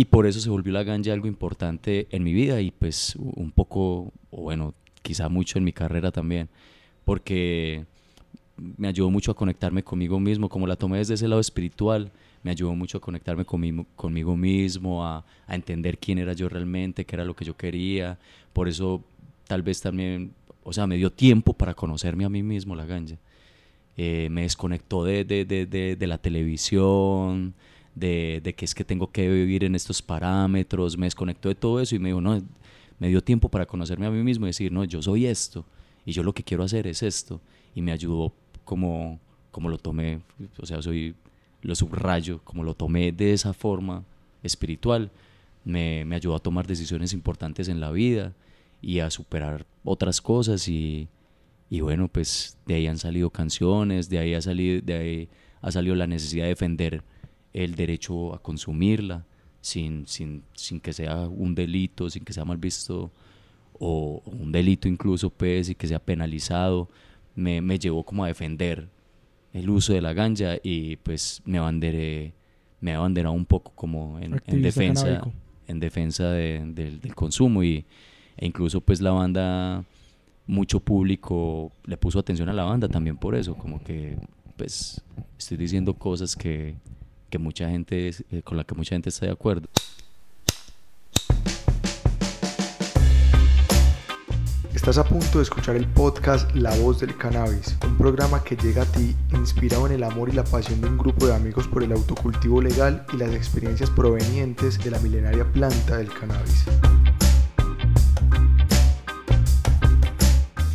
Y por eso se volvió la ganja algo importante en mi vida y pues un poco, o bueno, quizá mucho en mi carrera también, porque me ayudó mucho a conectarme conmigo mismo, como la tomé desde ese lado espiritual, me ayudó mucho a conectarme conmigo, conmigo mismo, a, a, entender quién era yo realmente, qué era lo que yo quería. Por eso tal vez también, o sea, me dio tiempo para conocerme a mí mismo la ganja. Eh, me desconectó de, de, de, de, la televisión, de, de que es que tengo que vivir en estos parámetros, me desconectó de todo eso y me dijo, no, me dio tiempo para conocerme a mí mismo y decir, no, yo soy esto y yo lo que quiero hacer es esto. Y me ayudó como, como lo tomé, o sea, soy, lo subrayo, como lo tomé de esa forma espiritual, me, me ayudó a tomar decisiones importantes en la vida y a superar otras cosas y, y bueno, pues de ahí han salido canciones, de ahí ha salido, de ahí ha salido la necesidad de defender el derecho a consumirla sin, sin, sin que sea un delito, sin que sea mal visto o, un delito incluso pues y que sea penalizado me, me, llevó como a defender el uso de la ganja y pues me abanderé, me abanderado un poco como en, en defensa, en defensa de, del consumo y, e incluso pues la banda, mucho público le puso atención a la banda también por eso, como que pues estoy diciendo cosas que, que mucha gente, eh, con la que mucha gente está de acuerdo. Estás a punto de escuchar el podcast La Voz del Cannabis, un programa que llega a ti inspirado en el amor y la pasión de un grupo de amigos por el autocultivo legal y las experiencias provenientes de la milenaria planta del cannabis.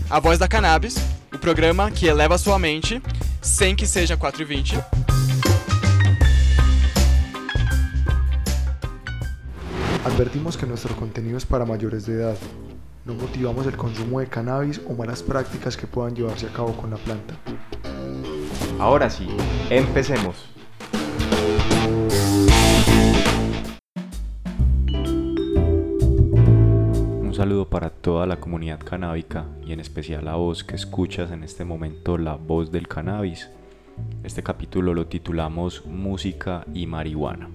A Voz da Cannabis, o programa que eleva sua mente sem que seja 4 e 20. Advertimos que nuestro contenido es para mayores de edad no motivamos el consumo de cannabis o malas prácticas que puedan llevarse a cabo con la planta. Ahora sí, empecemos. Un saludo para toda la comunidad canábica y en especial a vos que escuchas en este momento la voz del cannabis. Este capítulo lo titulamos Música y Marihuana.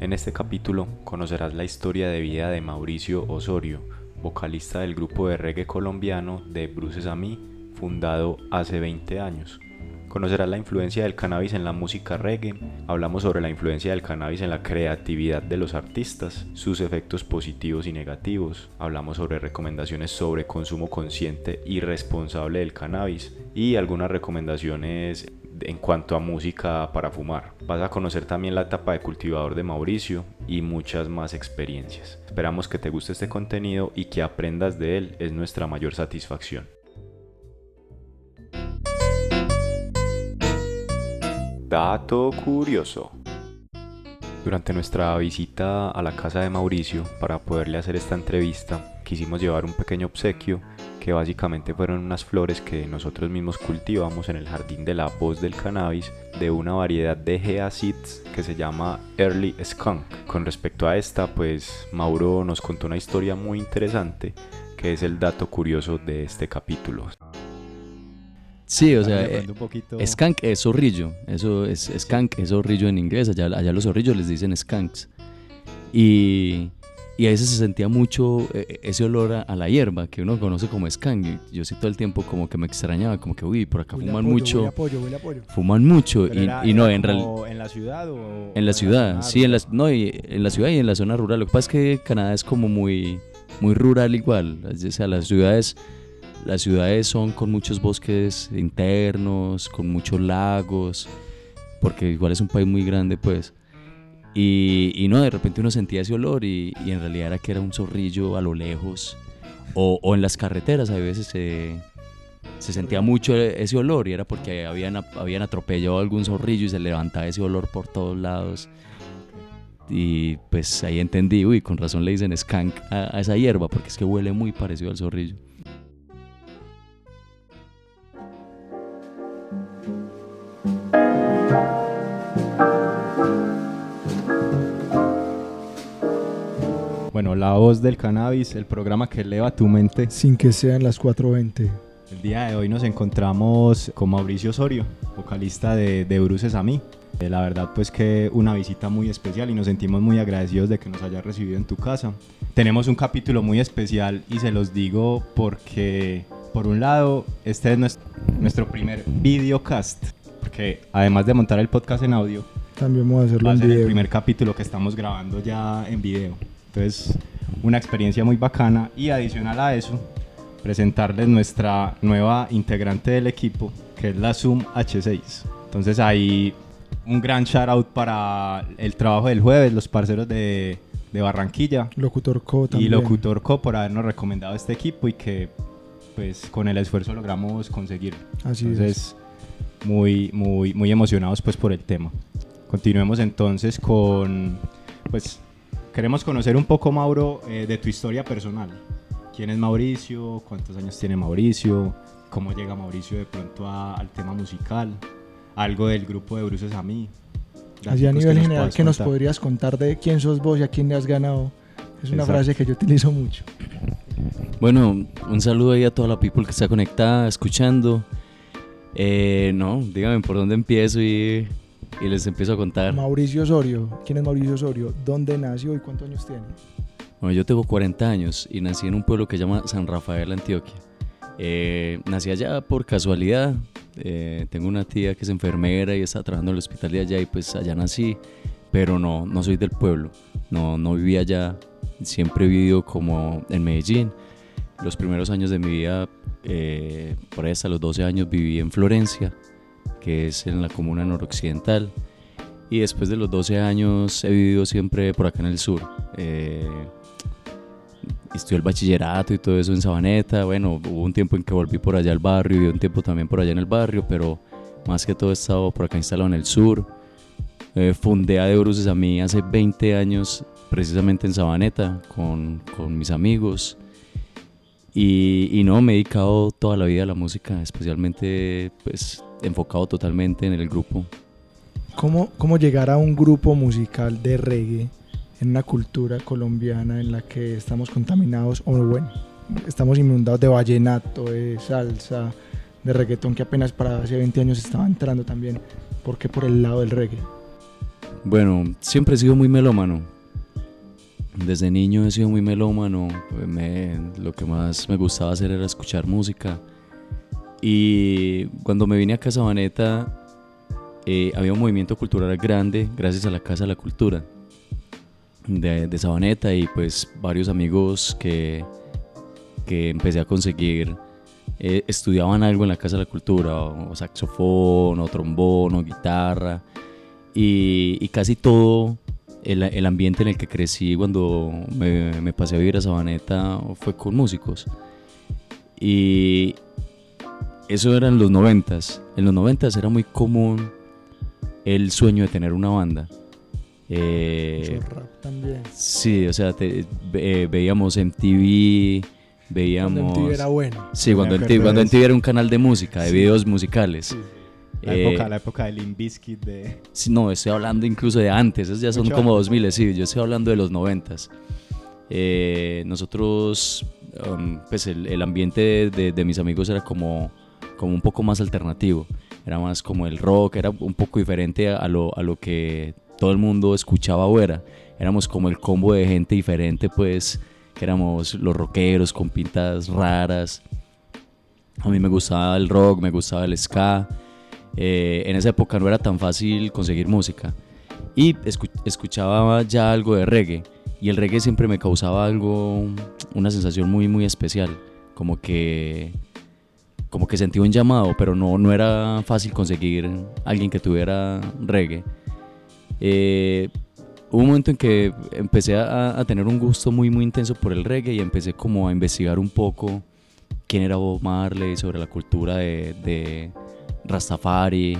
En este capítulo conocerás la historia de vida de Mauricio Osorio, vocalista del grupo de reggae colombiano de Bruces a mí, fundado hace 20 años. Conocerás la influencia del cannabis en la música reggae, hablamos sobre la influencia del cannabis en la creatividad de los artistas, sus efectos positivos y negativos, hablamos sobre recomendaciones sobre consumo consciente y responsable del cannabis y algunas recomendaciones en cuanto a música para fumar. Vas a conocer también la etapa de cultivador de Mauricio y muchas más experiencias. Esperamos que te guste este contenido y que aprendas de él, es nuestra mayor satisfacción. Dato curioso. Durante nuestra visita a la casa de Mauricio para poderle hacer esta entrevista, quisimos llevar un pequeño obsequio que básicamente fueron unas flores que nosotros mismos cultivamos en el jardín de la voz del cannabis de una variedad de Geacids que se llama Early Skunk. Con respecto a esta, pues Mauro nos contó una historia muy interesante que es el dato curioso de este capítulo. Sí, o sea, eh, skunk es zorrillo, eso es skunk, es zorrillo en inglés, allá, allá los zorrillos les dicen skunks. Y y a veces se sentía mucho eh, eh, ese olor a, la hierba que uno conoce como skunk. Yo sí todo el tiempo como que me extrañaba, como que, uy, por acá fuman mucho. Apoyo, fuman mucho. y, y, no, en realidad. ¿En la ciudad o.? En la ciudad, sí, en la, no, y en la ciudad y en la zona rural. Lo que pasa es que Canadá es como muy, muy rural igual. O sea, las ciudades. Las ciudades son con muchos bosques internos, con muchos lagos, porque igual es un país muy grande, pues. Y, no, de repente uno sentía ese olor y, en realidad era que era un zorrillo a lo lejos. O, en las carreteras a veces se, se, sentía mucho ese olor y era porque habían, habían atropellado algún zorrillo y se levantaba ese olor por todos lados. Y pues ahí entendí, uy, con razón le dicen skunk a esa hierba porque es que huele muy parecido al zorrillo. Bueno, La Voz del Cannabis, el programa que eleva tu mente. Sin que sean las 4.20. El día de hoy nos encontramos con Mauricio Osorio, vocalista de, de Bruces a mí. Eh, La verdad pues que una visita muy especial y nos sentimos muy agradecidos de que nos haya recibido en tu casa. Tenemos un capítulo muy especial y se los digo porque por un lado este es nuestro, nuestro primer videocast, porque además de montar el podcast en audio, También vamos a hacerlo va a en ser el video. primer capítulo que estamos grabando ya en video. Entonces, una experiencia muy bacana y adicional a eso, presentarles nuestra nueva integrante del equipo, que es la Zoom H6. Entonces ahí un gran shout out para el trabajo del jueves, los parceros de, de Barranquilla Locutor Co y también. Locutor Co por habernos recomendado este equipo y que pues con el esfuerzo logramos conseguirlo. Así Entonces, muy, muy, muy emocionados pues por el tema. Continuemos entonces con, pues, queremos conocer un poco, Mauro, eh, de tu historia personal. ¿Quién es Mauricio? ¿Cuántos años tiene Mauricio? ¿Cómo llega Mauricio de pronto a- al tema musical? Algo del grupo de Bruces a mí. Así a que nivel general, ¿qué nos podrías contar de quién sos vos y a quién le has ganado? Es una Exacto. frase que yo utilizo mucho. Bueno, un saludo ahí a toda la people que está conectada, escuchando. Eh, no, díganme por dónde empiezo y, y les empiezo a contar. Mauricio Osorio. ¿Quién es Mauricio Osorio? ¿Dónde nació y cuántos años tiene? Bueno, yo tengo 40 años y nací en un pueblo que se llama San Rafael, Antioquia. Eh, nací allá por casualidad. eh, tengo una tía que es enfermera y está trabajando en el hospital de allá y pues allá nací. Pero no, no soy del pueblo. No, no viví allá. Siempre he vivido como en Medellín. Los primeros años de mi vida, eh, por ahí hasta los 12 años, viví en Florencia, que es en la comuna noroccidental. Y después de los 12 años he vivido siempre por acá en el sur. Eh, estudié el bachillerato y todo eso en Sabaneta. Bueno, hubo un tiempo en que volví por allá al barrio y un tiempo también por allá en el barrio, pero más que todo he estado por acá instalado en el sur. Eh, fundé a De Bruces a mí hace 20 años, precisamente en Sabaneta, con, con mis amigos. Y, y no, me he dedicado toda la vida a la música, especialmente pues enfocado totalmente en el grupo. ¿Cómo, ¿Cómo llegar a un grupo musical de reggae en una cultura colombiana en la que estamos contaminados, o bueno, estamos inundados de vallenato, de salsa, de reggaetón que apenas para hace 20 años estaba entrando también? ¿Por qué por el lado del reggae? Bueno, siempre he sido muy melómano. Desde niño he sido muy melómano. Me- lo que más me gustaba hacer era escuchar música. Y cuando me vine a Sabaneta, eh, había un movimiento cultural grande gracias a la Casa de la Cultura de, de Sabaneta y pues varios amigos que, que empecé a conseguir eh, estudiaban algo en la Casa de la Cultura, o saxofón, o trombón, o guitarra y, y casi todo el, el ambiente en el que crecí cuando me, me pasé a vivir a Sabaneta fue con músicos. Y eso era en los noventas. En los noventas era muy común el sueño de tener una banda. Eh, Mucho rap también. sí, o sea, te- ve- veíamos MTV, veíamos... Cuando MTV era bueno. Sí, cuando MTV, cuando. MTV era un canal de música, de Sí. videos musicales. La, Eh, época, la época del Limp Bizkit de... Sí, no, estoy hablando incluso de antes, esos ya son Mucho como antes. 2000, sí, yo estoy hablando de los 90. Eh, nosotros, um, pues el, el ambiente de, de- de mis amigos era como, como un poco más alternativo, era más como el rock, era un poco diferente a, lo, a lo que todo el mundo escuchaba era. Éramos como el combo de gente diferente, pues, que éramos los rockeros con pintas raras. A mí me gustaba el rock, me gustaba el ska. Eh, en esa época no era tan fácil conseguir música. Y escu- escuchaba ya algo de reggae. Y el reggae siempre me causaba algo, una sensación muy, muy especial. Como que, como que sentía un llamado, pero no, no era fácil conseguir alguien que tuviera reggae. Eh, hubo un momento en que empecé a, tener un gusto muy, muy intenso por el reggae y empecé como a investigar un poco quién era Bob Marley, sobre la cultura de Rastafari.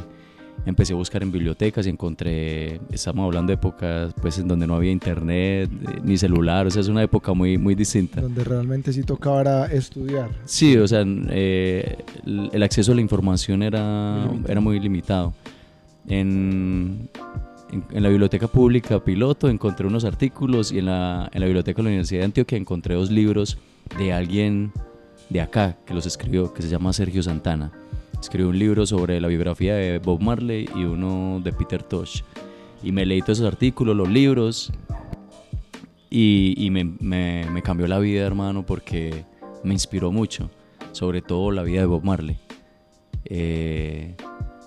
Empecé a buscar en bibliotecas y encontré, estamos hablando de épocas pues en donde no había internet eh, ni celular, o sea, es una época muy, muy distinta. Donde realmente sí tocaba era estudiar. Sí, o sea, eh, el acceso a la información era Muy limitado. era muy limitado. En, en, en la biblioteca pública piloto encontré unos artículos y en la, en la biblioteca de la Universidad de Antioquia encontré dos libros de alguien de acá que los escribió, que se llama Sergio Santana. Escribió un libro sobre la biografía de Bob Marley y uno de Peter Tosh. Y me leí todos esos artículos, los libros, y, me cambió la vida, hermano, porque me inspiró mucho, sobre todo la vida de Bob Marley. Eh,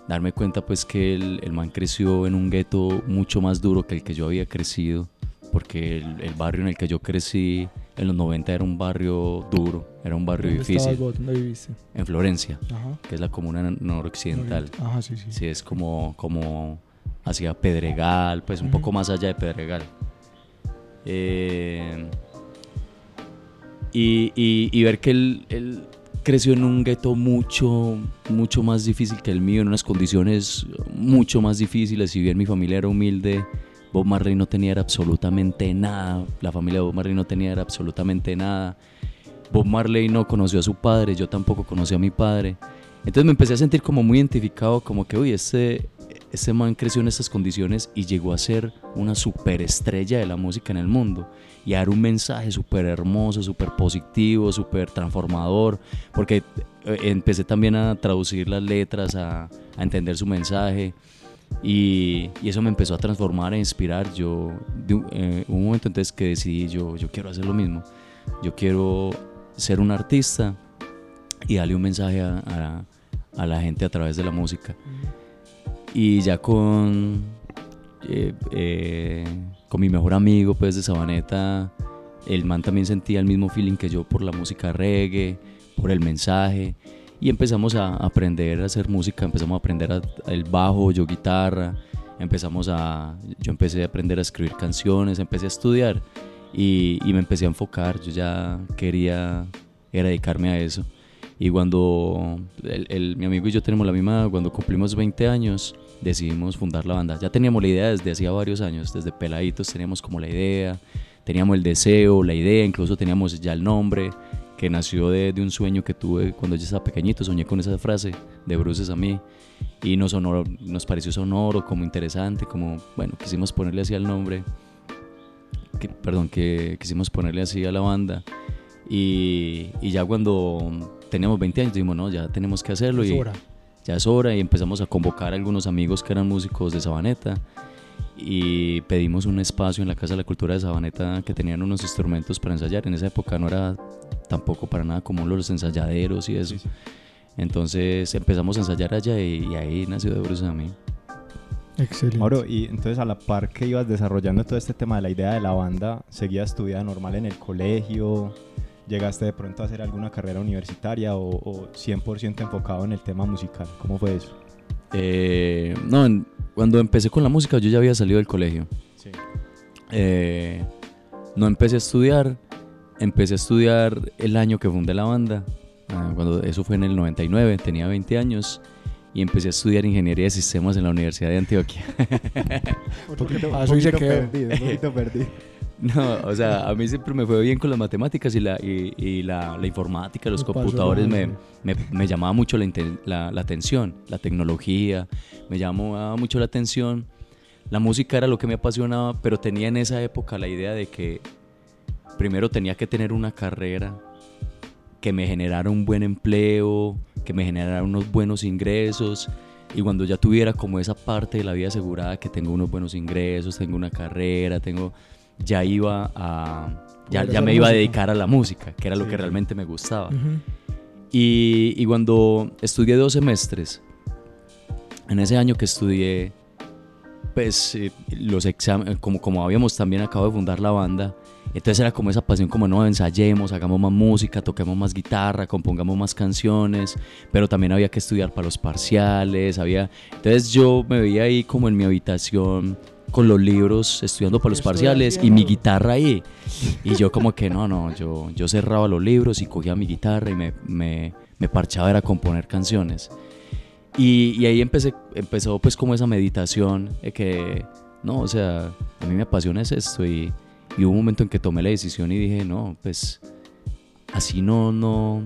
darme cuenta pues que el, el man creció en un gueto mucho más duro que el que yo había crecido, porque el, el barrio en el que yo crecí en los 90 era un barrio duro, era un barrio ¿Dónde difícil. vos? ¿Dónde viviste? En Florencia, Ajá. que es la comuna noroccidental. Ajá, sí, sí. Sí, es como, como hacia Pedregal, pues un poco más allá de Pedregal. Eh, y, y- y ver que él, él creció en un gueto mucho, mucho más difícil que el mío, en unas condiciones mucho más difíciles. Si bien mi familia era humilde, Bob Marley no tenía absolutamente nada. La familia de Bob Marley no tenía absolutamente nada. Bob Marley no conoció a su padre, yo tampoco conocí a mi padre. Entonces me empecé a sentir como muy identificado, como que, uy, este, este man creció en estas condiciones y llegó a ser una superestrella de la música en el mundo. Y a dar un mensaje súper hermoso, súper positivo, súper transformador. Porque eh, empecé también a traducir las letras, a entender su mensaje. Y, y eso me empezó a transformar, a inspirar. Yo, de un, eh, un momento entonces que decidí, yo, yo quiero hacer lo mismo. Yo quiero ser un artista y darle un mensaje a, a- a la gente a través de la música. Y ya con, eh, eh, con mi mejor amigo pues de Sabaneta, el man también sentía el mismo feeling que yo por la música reggae, por el mensaje. Y empezamos a aprender a hacer música, empezamos a aprender el bajo, yo guitarra, empezamos a, yo empecé a aprender a escribir canciones, empecé a estudiar y, me empecé a enfocar, yo ya quería era dedicarme a eso. Y cuando el- mi amigo y yo tenemos la misma, cuando cumplimos 20 años, decidimos fundar la banda. Ya teníamos la idea desde hacía varios años, desde peladitos teníamos como la idea, teníamos el deseo, la idea, incluso teníamos ya el nombre, que nació de, de un sueño que tuve cuando yo estaba pequeñito, soñé con esa frase de Bruces a mí, y nos, sonó- nos pareció sonoro, como interesante, como, bueno, quisimos ponerle así al nombre, que, perdón, que quisimos ponerle así a la banda. Y, y ya cuando teníamos 20 años dijimos, no, ya tenemos que hacerlo. Es y hora. Ya es hora y empezamos a convocar a algunos amigos que eran músicos de Sabaneta y pedimos un espacio en la Casa de la Cultura de Sabaneta que tenían unos instrumentos para ensayar. En esa época no era tampoco para nada común los ensayaderos y eso. Sí, sí. Entonces empezamos a ensayar allá y, y ahí nació de Bruce a mí. Excelente. Mauro, y entonces a la par que ibas desarrollando todo este tema de la idea de la banda, ¿seguías tu vida normal en el colegio? ¿Llegaste de pronto a hacer alguna carrera universitaria o, o 100% enfocado en el tema musical? ¿Cómo fue eso? Eh, no, en- cuando empecé con la música yo ya había salido del colegio. Sí. Eh, no empecé a estudiar, empecé a estudiar el año que fundé la banda, ah, cuando eso fue en el 99, tenía 20 años y empecé a estudiar ingeniería de sistemas en la Universidad de Antioquia. Un poquito se quedó. perdido, un poquito perdido. No, o sea, a mí siempre me fue bien con las matemáticas y la, y, y la, la informática, los Me computadores me, me, me llamaba mucho la, la, la atención, la tecnología, me llamaba mucho la atención. La música era lo que me apasionaba, pero tenía en esa época la idea de que primero tenía que tener una carrera que me generara un buen empleo, que me generara unos buenos ingresos. Y cuando ya tuviera como esa parte de la vida asegurada, que tengo unos buenos ingresos, tengo una carrera, tengo, ya iba a, ya, ya me iba a dedicar a la música, que era lo que realmente me gustaba. Y cuando estudié dos semestres, en ese año que estudié, pues eh, los exámenes, como, como habíamos también acabado de fundar la banda, entonces era como esa pasión, como no, ensayemos, hagamos más música, toquemos más guitarra, compongamos más canciones, pero también había que estudiar para los parciales, había... Entonces yo me veía ahí como en mi habitación con los libros, estudiando para los parciales y mi guitarra ahí. Y yo como que no, no, yo, yo cerraba los libros y cogía mi guitarra y me, me, me parchaba era componer canciones. Y, y ahí empecé, empezó pues como esa meditación de que, no, o sea, a mí me apasiona es esto y, y hubo un momento en que tomé la decisión y dije, no, pues así no, no,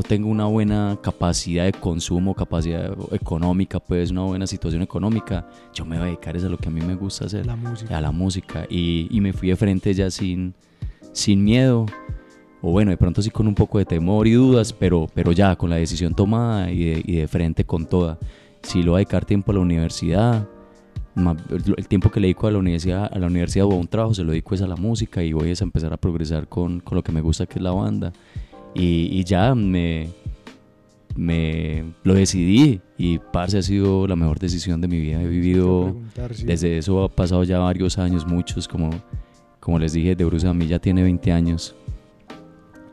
no tengo una buena capacidad de consumo, capacidad económica, pues una buena situación económica, yo me voy a dedicar a lo que a mí me gusta hacer La música. a la música y, y me fui de frente ya sin, sin miedo o bueno, de pronto sí con un poco de temor y dudas, pero, pero ya con la decisión tomada y de, y de frente con toda. Si lo voy a dedicar tiempo a la universidad, el, tiempo que le dedico a la universidad, a la universidad o a un trabajo, se lo dedico es a la música y voy a empezar a progresar con, con lo que me gusta, que es la banda. Y, y ya me, me lo decidí y parce ha sido la mejor decisión de mi vida. He vivido sí. desde eso ha pasado ya varios años, muchos, como, como les dije, de Bruce a mí ya tiene 20 años.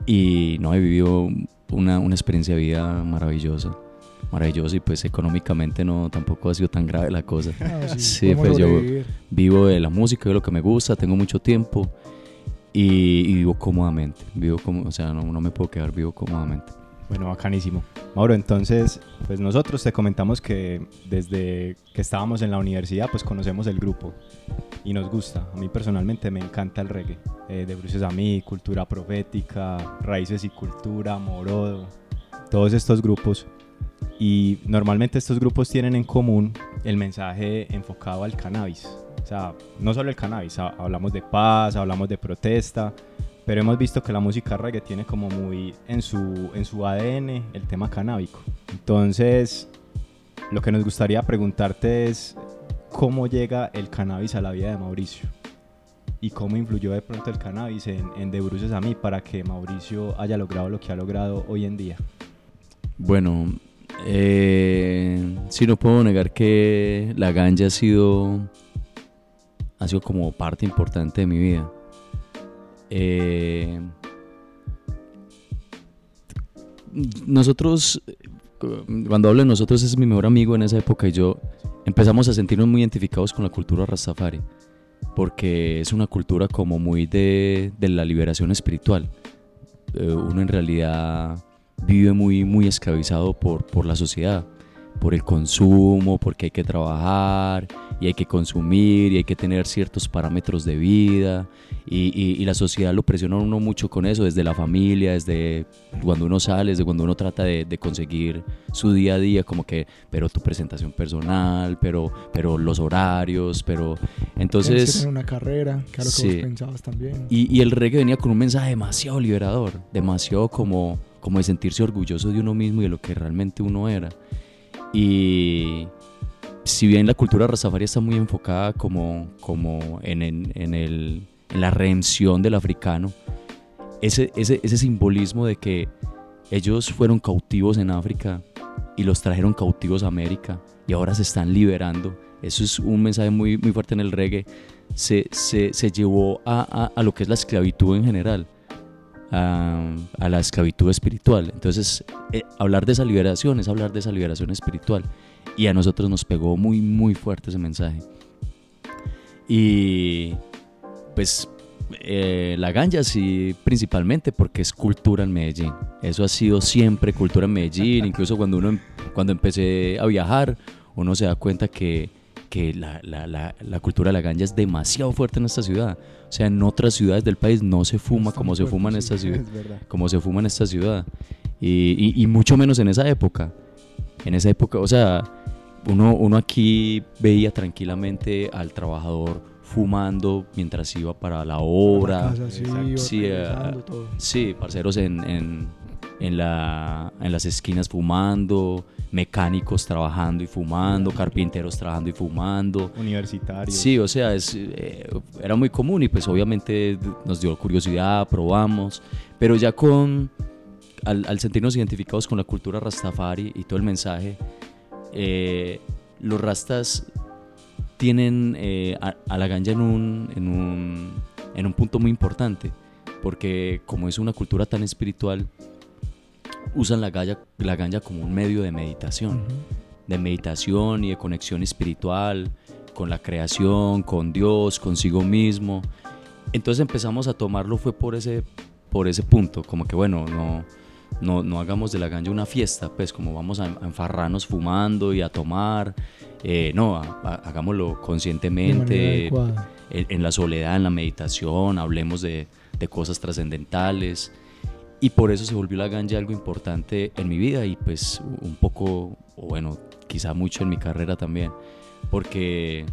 Y no, he vivido una, una experiencia de vida maravillosa. Maravillosa y pues económicamente no tampoco ha sido tan grave la cosa. Ah, sí, Sí, pues yo vivo de la música, de lo que me gusta, tengo mucho tiempo y, y vivo cómodamente. Vivo como, o sea, no, no me puedo quedar vivo cómodamente. Bueno, bacanísimo. Mauro, entonces, pues nosotros te comentamos que desde que estábamos en la universidad, pues conocemos el grupo y nos gusta. A mí personalmente me encanta el reggae. Eh, de Bruces a mí, Cultura Profética, Raíces y Cultura, Morodo, todos estos grupos. Y normalmente estos grupos tienen en común el mensaje enfocado al cannabis. O sea, no solo el cannabis, ha- hablamos de paz, hablamos de protesta, pero hemos visto que la música reggae tiene como muy en su, en su ADN el tema canábico. Entonces, lo que nos gustaría preguntarte es cómo llega el cannabis a la vida de Mauricio y cómo influyó de pronto el cannabis en, en De Bruces a mí para que Mauricio haya logrado lo que ha logrado hoy en día. Bueno, eh, sí no puedo negar que la ganja ha sido, ha sido como parte importante de mi vida. Eh, nosotros, cuando hablo de nosotros, es mi mejor amigo en esa época y yo empezamos a sentirnos muy identificados con la cultura Rastafari, porque es una cultura como muy de, de la liberación espiritual. Eh, uno en realidad vive muy, muy esclavizado por, por la sociedad, por el consumo, porque hay que trabajar y hay que consumir y hay que tener ciertos parámetros de vida y, y- y la sociedad lo presiona a uno mucho con eso, desde la familia, desde cuando uno sale, desde cuando uno trata de, de conseguir su día a día, como que, pero tu presentación personal, pero, pero los horarios, pero Tienes que entonces... tener una carrera, era lo que Sí. vos pensabas también. Y, y el reggae venía con un mensaje demasiado liberador, demasiado como, como de sentirse orgulloso de uno mismo y de lo que realmente uno era. Y si bien la cultura rastafari está muy enfocada como, como en, en- el- la redención del africano, ese, ese, ese simbolismo de que ellos fueron cautivos en África y los trajeron cautivos a América y ahora se están liberando, eso es un mensaje muy, muy fuerte en el reggae, se, se, se llevó a, a- a lo que es la esclavitud en general, a, a la esclavitud espiritual. Entonces, eh, hablar de esa liberación es hablar de esa liberación espiritual. Y a nosotros nos pegó muy, muy fuerte ese mensaje. Y pues eh, la ganja sí, principalmente porque es cultura en Medellín. Eso ha sido siempre cultura en Medellín. Incluso cuando uno em- cuando empecé a viajar, uno se da cuenta que, que la, la- la- la cultura de la ganja es demasiado fuerte en esta ciudad. O sea, en otras ciudades del país no se fuma como se fuerte, fuma en esta ciudad como se fuma en esta ciudad. Y, mucho menos en esa época. En esa época, o sea, uno, uno aquí veía tranquilamente al trabajador fumando mientras iba para la obra. Casa, sí, Sí, regresando, todo. Sí, parceros en, en, en la, en las esquinas fumando, mecánicos trabajando y fumando, carpinteros trabajando y fumando. Universitario. Sí, o sea, es, eh, era muy común y pues obviamente nos dio curiosidad, probamos, pero ya con, al, al sentirnos identificados con la cultura rastafari y todo el mensaje, eh, los rastas tienen eh, a, a la ganja en un, en, un, en un punto muy importante, porque como es una cultura tan espiritual, usan la ganja, la ganja como un medio de meditación de meditación y de conexión espiritual con la creación, con Dios, consigo mismo. Entonces empezamos a tomarlo fue por ese, por ese punto, como que bueno, no, no, no hagamos de la ganja una fiesta, pues como vamos a, a enfarrarnos fumando y a tomar, eh, no, a- a- hagámoslo conscientemente, en, en la soledad, en la meditación, hablemos de, de cosas trascendentales. Y por eso se volvió la ganja algo importante en mi vida y pues un poco, o bueno, quizá mucho en mi carrera también, porque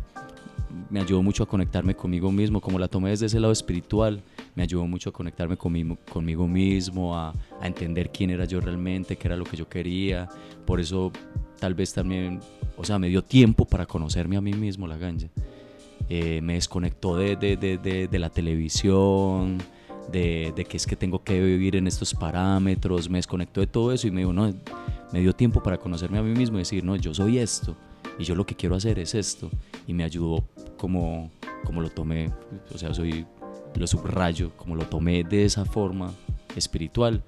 me ayudó mucho a conectarme conmigo mismo, como la tomé desde ese lado espiritual, me ayudó mucho a conectarme conmigo, conmigo mismo, a, a entender quién era yo realmente, qué era lo que yo quería. Por eso tal vez también, o sea, me dio tiempo para conocerme a mí mismo la ganja. Eh, me desconectó de, de, de, de, la televisión, de, de, que es que tengo que vivir en estos parámetros, me desconectó de todo eso y me dijo, no, me dio tiempo para conocerme a mí mismo y decir, no, yo soy esto y yo lo que quiero hacer es esto. Y me ayudó como, como lo tomé, o sea, soy, lo subrayo, como lo tomé de esa forma espiritual,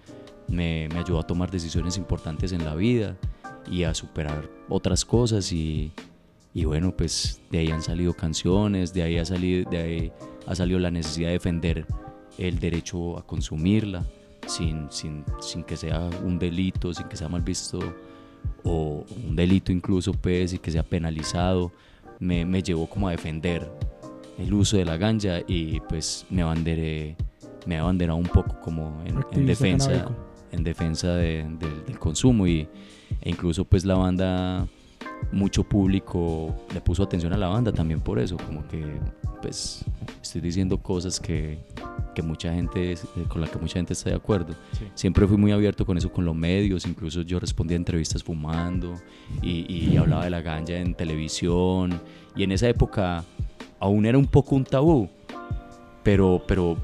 me, me ayudó a tomar decisiones importantes en la vida y a superar otras cosas y, y bueno, pues de ahí han salido canciones, de ahí ha salido, de ahí ha salido la necesidad de defender el derecho a consumirla sin, sin, sin que sea un delito, sin que sea mal visto o un delito incluso pues y que sea penalizado, me, me llevó como a defender el uso de la ganja y pues me abanderé, me abanderé un poco como en, en defensa, canábico. en defensa de, de, del consumo y, e incluso pues la banda mucho público le puso atención a la banda también por eso, como que pues estoy diciendo cosas que, que mucha gente, con la que mucha gente está de acuerdo. Sí. Siempre fui muy abierto con eso con los medios, incluso yo respondía a entrevistas fumando y, y hablaba de la ganja en televisión y en esa época aún era un poco un tabú, pero, pero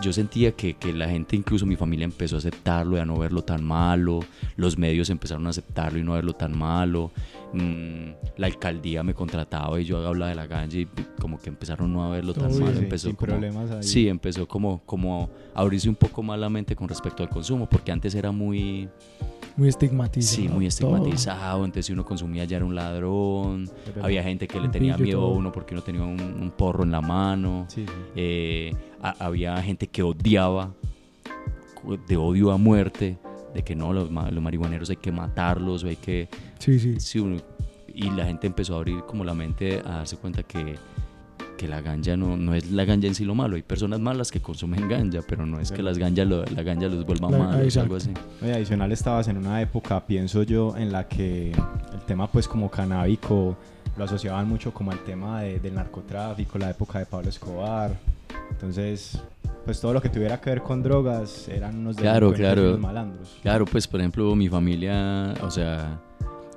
yo sentía que, que, la gente, incluso mi familia, empezó a aceptarlo y a no verlo tan malo. Los medios empezaron a aceptarlo y no verlo tan malo. Mm, la alcaldía me contrataba y yo hablaba de la ganja y como que empezaron no a verlo tan Uy, malo. sí, empezó como, problemas ahí. Sí, empezó como, como a abrirse un poco más la mente con respecto al consumo, porque antes era muy... Muy estigmatizado. Sí, muy todo. estigmatizado. Entonces, si uno consumía ya era un ladrón. Había gente que le tenía miedo a todo. uno porque uno tenía un, un porro en la mano. Sí, sí. Eh, a- había gente que odiaba, de odio a muerte, de que no, los, los marihuaneros hay que matarlos, hay que... Sí, sí. sí, uno- y la gente empezó a abrir como la mente a darse cuenta que, que la ganja no, no es la ganja en sí lo malo. Hay personas malas que consumen ganja, pero no es que las ganja lo- la ganja los vuelva La- malos o exacto. algo así. Y adicional estabas en una época, pienso yo, en la que el tema pues como canábico lo asociaban mucho como al tema de- del narcotráfico, la época de Pablo Escobar. Entonces, pues todo lo que tuviera que ver con drogas eran unos Claro, claro. unos malandros. Claro, pues por ejemplo mi familia, o sea,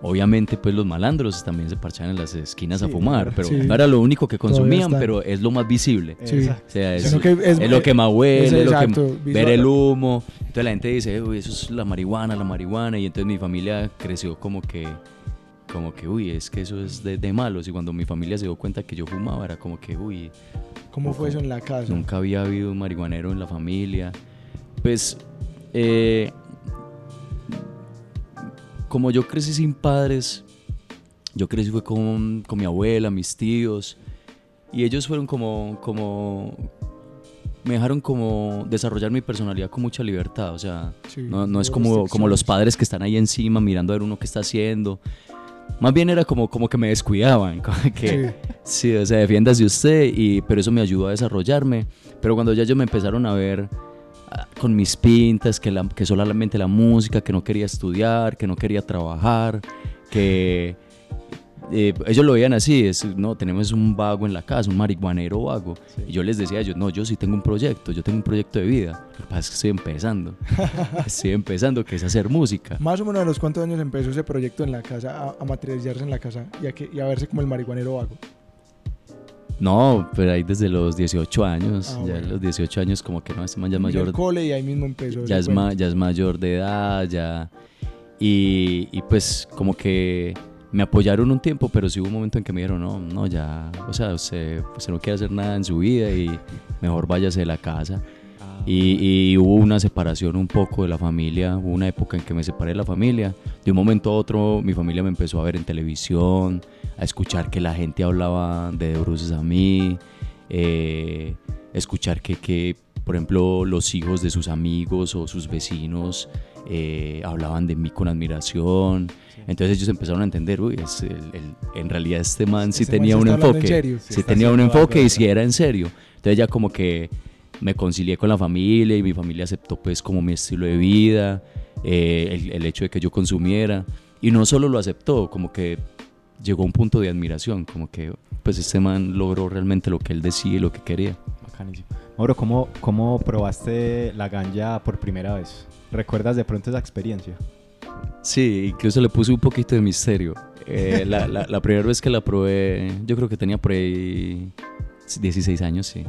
obviamente pues los malandros también se parchaban en las esquinas a Sí, fumar, pero sí. no era lo único que consumían, pero es lo más visible. Sí. Exacto. O sea, es, que es- es lo que más huele, es es lo que ver el humo. Entonces la gente dice, uy, eso es la marihuana, la marihuana. Y entonces mi familia creció como que, como que, uy, es que eso es de, de malos. Y cuando mi familia se dio cuenta que yo fumaba, era como que, uy, ¿Cómo fue eso en la casa? Nunca había habido un marihuanero en la familia. Pues, eh, como yo crecí sin padres, yo crecí fue con, con mi abuela, mis tíos, y ellos fueron como, como, me dejaron como desarrollar mi personalidad con mucha libertad, o sea, Sí, no, no es como, como los padres que están ahí encima mirando a ver uno qué está haciendo. Más bien era como, como que me descuidaban, como que, Sí. Sí, o sea, defiéndase usted, y, pero eso me ayudó a desarrollarme. Pero cuando ya ellos me empezaron a ver ah, con mis pintas, que, la, que solamente la música, que no quería estudiar, que no quería trabajar, que eh, ellos lo veían así, es, no, tenemos un vago en la casa, un marihuanero vago. Y yo les decía a ellos, no, yo sí tengo un proyecto, yo tengo un proyecto de vida. Lo que pasa es que estoy empezando, estoy empezando, que es hacer música. Más o menos a los cuántos años empezó ese proyecto en la casa, a, a materializarse en la casa y a, que, y a verse como el marihuanero vago. No, pero ahí desde los 18 años, Ah, ya bueno. los 18 años como que no, este man ya es En mayor el cole y ahí mismo empezó. ya es, ma- ya es mayor de edad, ya. Y, y pues como que me apoyaron un tiempo, pero sí hubo un momento en que me dijeron, no, no, ya, o sea, usted, usted no quiere hacer nada en su vida y mejor váyase de la casa. Ah, Y, y hubo una separación un poco de la familia, hubo una época en que me separé de la familia. De un momento a otro mi familia me empezó a ver en televisión, a escuchar que la gente hablaba de bruces a mí, eh, escuchar que, que, por ejemplo, los hijos de sus amigos o sus vecinos eh, hablaban de mí con admiración. Entonces ellos empezaron a entender, uy, es el- el- en realidad este man sí Este man tenía sí un enfoque, serio. Sí sí tenía un enfoque y sí era en serio. Entonces ya como que me concilié con la familia y mi familia aceptó pues como mi estilo de vida, eh, el, el hecho de que yo consumiera. Y no solo lo aceptó, como que llegó a un punto de admiración, como que pues este man logró realmente lo que él decía y lo que quería. Bacanísimo. Mauro, ¿cómo, ¿cómo probaste la ganja por primera vez? ¿Recuerdas de pronto esa experiencia? Sí, incluso le puse un poquito de misterio. Eh, la, la- la primera vez que la probé, yo creo que tenía por ahí 16 años, sí.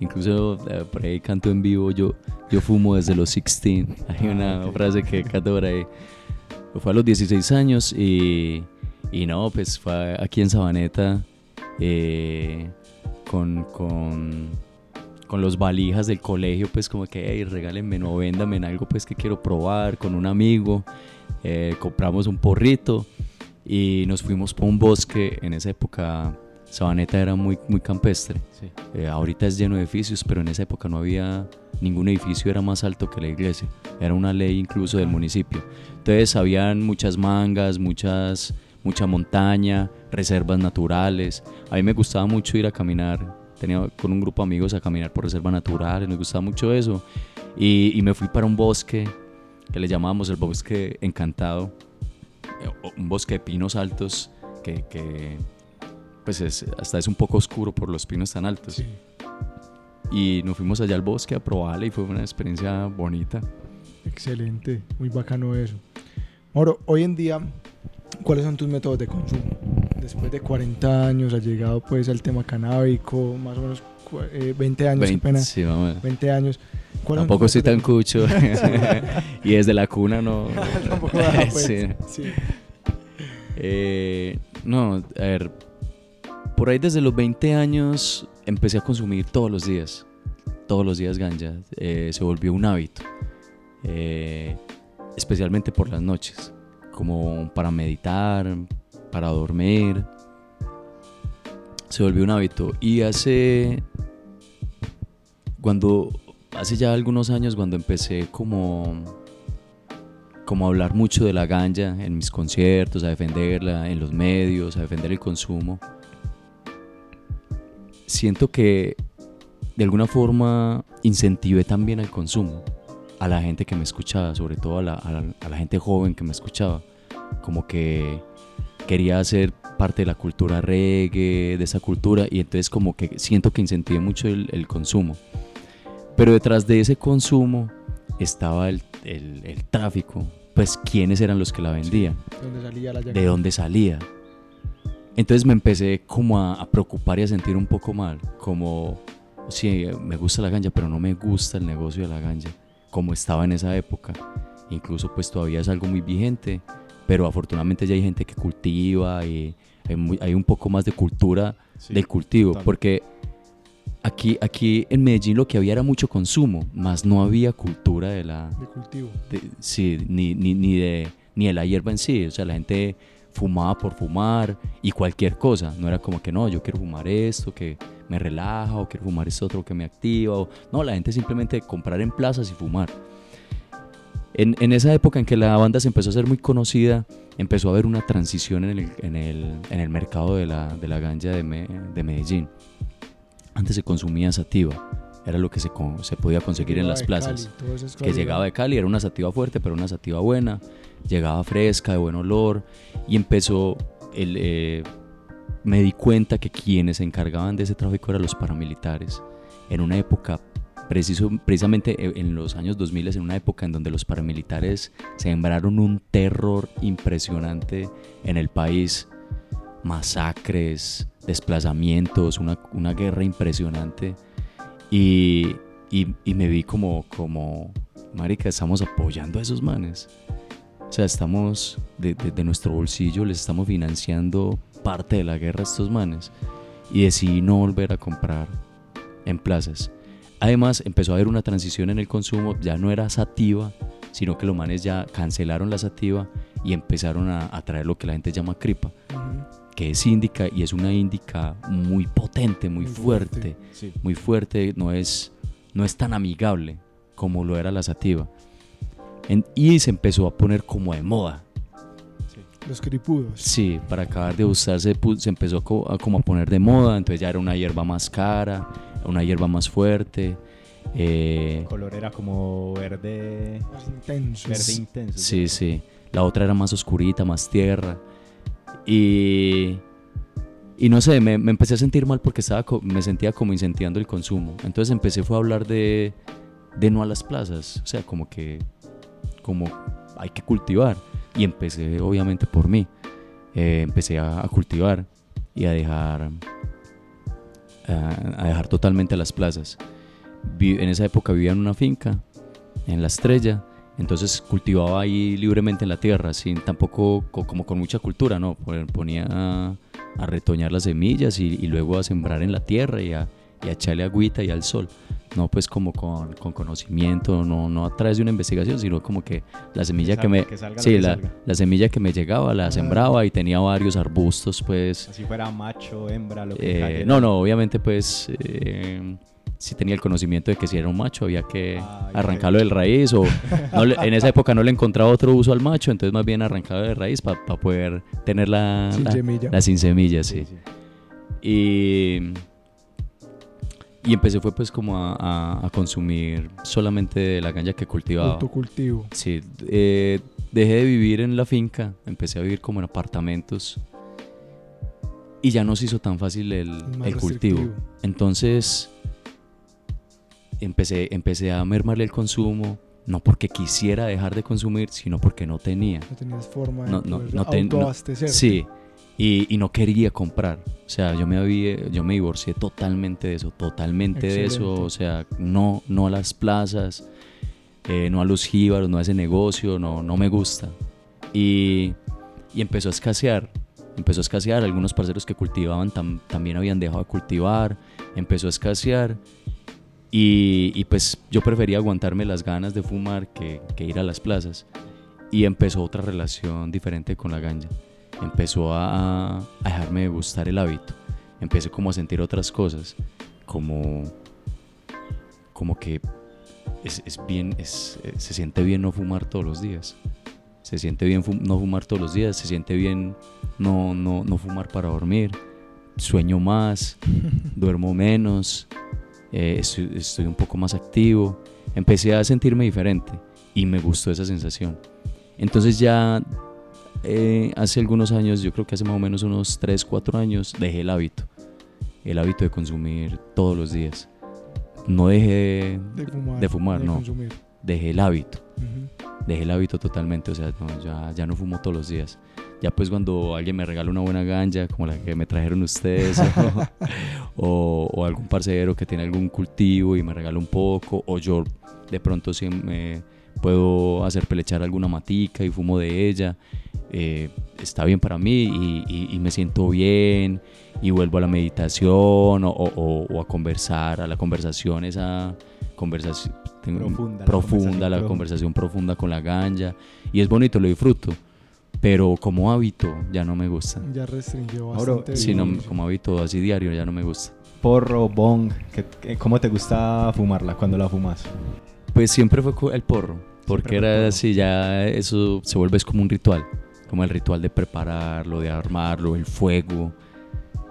Incluso eh, por ahí canto en vivo, yo, yo fumo desde los 16. Hay una frase que canto por ahí. Fue a los 16 años y, y no, pues fue aquí en Sabaneta eh, con, con, con los valijas del colegio, pues como que, hey, regálenme, no véndame en algo pues que quiero probar con un amigo. Eh, compramos un porrito y nos fuimos por un bosque. En esa época Sabaneta era muy, muy campestre. Sí. Eh, ahorita es lleno de edificios, pero en esa época no había ningún edificio era más alto que la iglesia. Era una ley incluso del municipio. Entonces habían muchas mangas, muchas, mucha montaña, reservas naturales. A mí me gustaba mucho ir a caminar. Tenía con un grupo de amigos a caminar por reservas naturales. Me gustaba mucho eso. Y, y me fui para un bosque que le llamábamos el bosque encantado. eh, Un bosque de pinos altos que, que, pues es, hasta es un poco oscuro por los pinos tan altos. Sí. Y nos fuimos allá al bosque a probarla y fue una experiencia bonita. Excelente, muy bacano eso. Mauro, hoy en día, ¿cuáles son tus métodos de consumo? Después de 40 años, has llegado pues al tema canábico, más o menos eh, 20 años, qué 20, pena, sí, vamos. 20 años. ¿Cuáles son Tampoco soy tan cucho. y desde la cuna no. Tampoco, ah, pues, Sí. sí. Eh, no, a ver. Por ahí desde los 20 años empecé a consumir todos los días. Todos los días ganja. Eh, se volvió un hábito. Eh, especialmente por las noches. Como para meditar, para dormir. Se volvió un hábito. Y hace. Cuando. Hace ya algunos años, cuando empecé como como a hablar mucho de la ganja en mis conciertos, a defenderla en los medios, a defender el consumo. Siento que de alguna forma incentivé también al consumo, a la gente que me escuchaba, sobre todo a la, a la- a la gente joven que me escuchaba. Como que quería ser parte de la cultura reggae, de esa cultura, y entonces como que siento que incentivé mucho el, el consumo. Pero detrás de ese consumo estaba el, el- el tráfico, pues quiénes eran los que la vendían, ¿De dónde salía la de dónde salía. Entonces me empecé como a, a preocupar y a sentir un poco mal, como, sí, me gusta la ganja, pero no me gusta el negocio de la ganja, como estaba en esa época. Incluso pues todavía es algo muy vigente, pero afortunadamente ya hay gente que cultiva y hay, muy- hay un poco más de cultura Sí, del cultivo, total. porque aquí, aquí en Medellín lo que había era mucho consumo, más no había cultura de la, De cultivo. de- sí, ni, ni, ni, de, ni de la hierba en sí. O sea, la gente fumaba por fumar y cualquier cosa. No era como que no, yo quiero fumar esto que me relaja o quiero fumar esto otro que me activa. O, no, la gente simplemente comprar en plazas y fumar. En, en esa época en que la banda se empezó a hacer muy conocida, empezó a haber una transición en el, en el, en el mercado de la, de la ganja de, Me- de Medellín. Antes se consumía sativa, era lo que se, podía conseguir en las plazas. Cali, que llegaba de Cali, era una sativa fuerte, pero una sativa buena, llegaba fresca, de buen olor, y empezó, el, eh, me di cuenta que quienes se encargaban de ese tráfico eran los paramilitares, en una época, precisamente eh, en los años 2000, en una época en donde los paramilitares sembraron un terror impresionante en el país, masacres, desplazamientos, una, guerra impresionante. Y, me vi como, como, marica, estamos apoyando a esos manes. O sea, estamos, de- de nuestro bolsillo, les estamos financiando parte de la guerra a estos manes. Y decidí no volver a comprar en plazas. Además, empezó a haber una transición en el consumo, ya no era sativa, sino que los manes ya cancelaron la sativa y empezaron a, a traer lo que la gente llama cripa, que es índica y es una índica muy potente, muy, Muy fuerte fuerte. Sí. muy fuerte, no es, no es tan amigable como lo era la sativa. En- y se empezó a poner como de moda. Los cripudos. Sí, para acabar de usar se, empezó a, como a poner de moda, entonces ya era una hierba más cara, una hierba más fuerte. eh, El color era como verde, Más intensos. verde intenso. Sí, sí. La otra era más oscurita, más tierra. Y, y no sé, me, me empecé a sentir mal porque estaba me sentía como incentivando el consumo. Entonces empecé fue a hablar de, de no a las plazas, o sea, como que como hay que cultivar. Y empecé obviamente por mí. Eh, empecé a, a cultivar y a dejar a, dejar totalmente las plazas. En esa época vivía en una finca, en la estrella, entonces cultivaba ahí libremente en la tierra, sin tampoco co- como con mucha cultura, ¿no? Pon- Ponía a, retoñar las semillas y, y luego a sembrar en la tierra y a, y a echarle agüita y al sol. No pues como con, con conocimiento, no, no a través de una investigación, sino como que la semilla que, salga, me... que salga lo sí, que la, la semilla que me llegaba la sembraba y tenía varios arbustos pues... Así fuera macho, hembra, lo que Eh, cayera. no, no, obviamente pues eh, si tenía el conocimiento de que si era un macho había que Ah, arrancarlo del raíz o no le- en esa época no le encontraba otro uso al macho, entonces más bien arrancarlo de raíz para poder tener la, Sin la, semilla. la sin semillas, Sí, sí. sí. Y, y empecé fue pues como a, a- a consumir solamente de la ganja que cultivaba. Autocultivo. Sí, eh, dejé de vivir en la finca, empecé a vivir como en apartamentos y ya no se hizo tan fácil el, cultivo. Entonces empecé, empecé a mermarle el consumo, no porque quisiera dejar de consumir, sino porque no tenía. No tenías forma de No, no, no ten- no- autoabastecer. Sí, y, y no quería comprar. O sea, yo me, había, yo me divorcié totalmente de eso, totalmente de eso. Excelente. O sea, no, no a las plazas, eh, no a los jíbaros, no a ese negocio, no, no me gusta. Y, y empezó a escasear. Empezó a escasear. Algunos parceros que cultivaban tam- también habían dejado de cultivar. Empezó a escasear. Y, y pues yo prefería aguantarme las ganas de fumar que, que ir a las plazas. Y empezó otra relación diferente con la ganja. Empezó a, a dejarme de gustar el hábito. Empecé como a sentir otras cosas. Como, como que es, es bien, es, eh, se siente bien no fumar todos los días. Se siente bien no fumar todos los días. Se siente bien no, no, no fumar para dormir. Sueño más, duermo menos, eh, estoy, estoy un poco más activo. Empecé a sentirme diferente y me gustó esa sensación. Entonces ya eh, hace algunos años, yo creo que hace más o menos unos 3, 4 años, dejé el hábito. El hábito de consumir todos los días. No dejé, De fumar. De fumar, no. consumir. dejé el hábito. Ujú. Dejé el hábito totalmente, o sea, no, ya, ya no fumo todos los días. Ya pues cuando alguien me regala una buena ganja, como la que me trajeron ustedes, o, o algún parcero que tiene algún cultivo y me regala un poco, o yo de pronto sí me puedo hacer pelechar alguna matica y fumo de ella, eh, está bien para mí y, y- y me siento bien y vuelvo a la meditación o, o- o a conversar, a la conversación, esa conversación Profunda, la profunda, conversación la profunda. conversación profunda con la ganja y es bonito, lo disfruto, pero como hábito ya no me gusta. Ya restringió Ahora, bastante. Sí, no, como hábito así diario ya no me gusta. Porro, bong, ¿qué- qué- ¿cómo te gusta fumarla cuando la fumas? Pues siempre fue el porro, porque el era así, ya eso se vuelve es como un ritual, como el ritual de prepararlo, de armarlo, el fuego,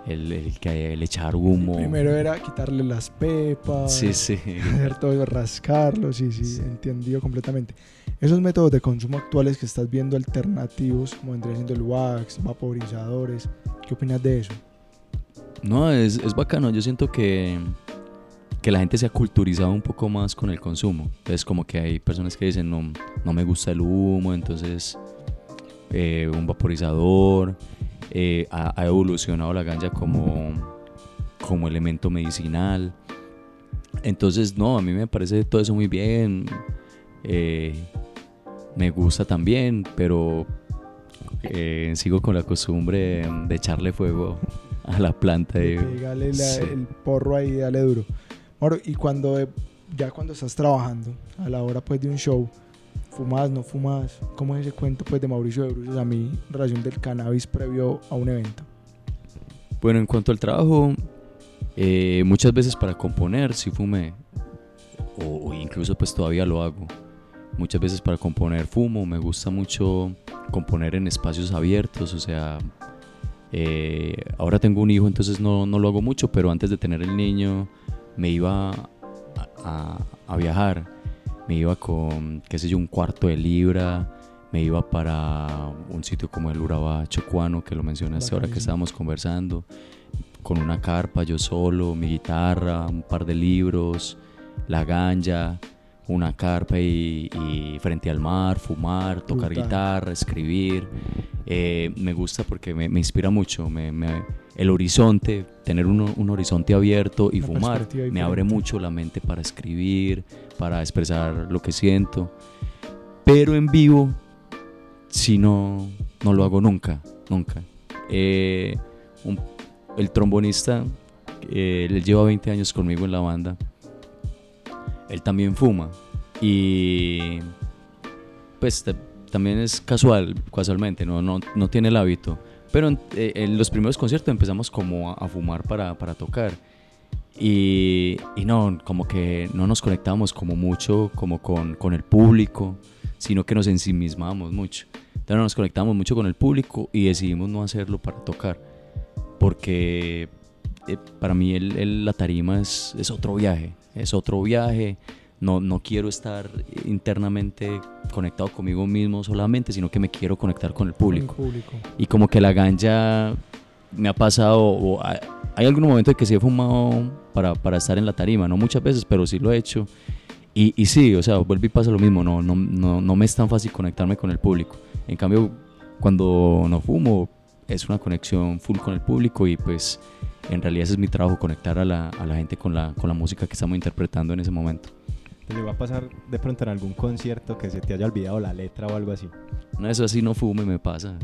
el, el, el echar humo. Primero era quitarle las pepas. Sí, sí. hacer todo rascarlo, sí, sí, Sí. entendido completamente. Esos métodos de consumo actuales que estás viendo alternativos, como vendría siendo el wax, vaporizadores, ¿qué opinas de eso? No, es, es bacano. Yo siento que, que la gente se ha culturizado un poco más con el consumo. Entonces, como que hay personas que dicen, no, no me gusta el humo, entonces eh, un vaporizador. eh, ha, ha evolucionado la ganja como, como elemento medicinal. Entonces, no, a mí me parece todo eso muy bien. eh, me gusta también, pero eh, sigo con la costumbre de echarle fuego a la planta. la- sí. el porro ahí, dale duro. Moro, y cuando eh, ya cuando estás trabajando, a la hora pues de un show, fumas, no fumas, ¿cómo es ese cuento pues de Mauricio de Bruces a mi relación del cannabis previo a un evento? Bueno, en cuanto al trabajo, eh, muchas veces para componer sí fumé, o, o incluso pues todavía lo hago. Muchas veces para componer fumo, me gusta mucho componer en espacios abiertos, o sea, eh, ahora tengo un hijo, entonces no, no lo hago mucho, pero antes de tener el niño me iba a, a- a viajar, me iba con, qué sé yo, un cuarto de libra, me iba para un sitio como el Urabá Chocuano, que lo mencionaste ahora que estábamos conversando, con una carpa, yo solo, mi guitarra, un par de libros, la ganja, una carpa y, y frente al mar, fumar, tocar guitarra, escribir. Eh, me gusta porque me, me inspira mucho, me- me- el horizonte, tener un, un horizonte abierto y Una fumar, me abre mucho la mente para escribir, para expresar lo que siento. Pero en vivo, si no, no lo hago nunca, nunca. Eh, un- el trombonista, eh, él lleva 20 años conmigo en la banda. Él también fuma. Y pues ta- también es casual, casualmente, no, no, no tiene el hábito. Pero en, eh, en los primeros conciertos empezamos como a, a fumar para, para tocar. Y, y no, como que no nos conectábamos como mucho como con, con el público, sino que nos ensimismábamos mucho. Entonces no nos conectábamos mucho con el público y decidimos no hacerlo para tocar. Porque eh, para mí el, el- la tarima es, es otro viaje, es otro viaje. No, no quiero estar internamente conectado conmigo mismo solamente, sino que me quiero conectar con el público. Con el público. Y como que la ganja me ha pasado, o hay, algún momento en que sí he fumado para, para estar en la tarima, no muchas veces, pero sí lo he hecho. Y, y sí, o sea, vuelve y pasa lo mismo, no, no, no, no me es tan fácil conectarme con el público. En cambio, cuando no fumo, es una conexión full con el público y pues en realidad ese es mi trabajo, conectar a la, a la gente con la, con la música que estamos interpretando en ese momento. ¿Te llegó a pasar de pronto en algún concierto que se te haya olvidado la letra o algo así? No, eso así no fumo y me pasa.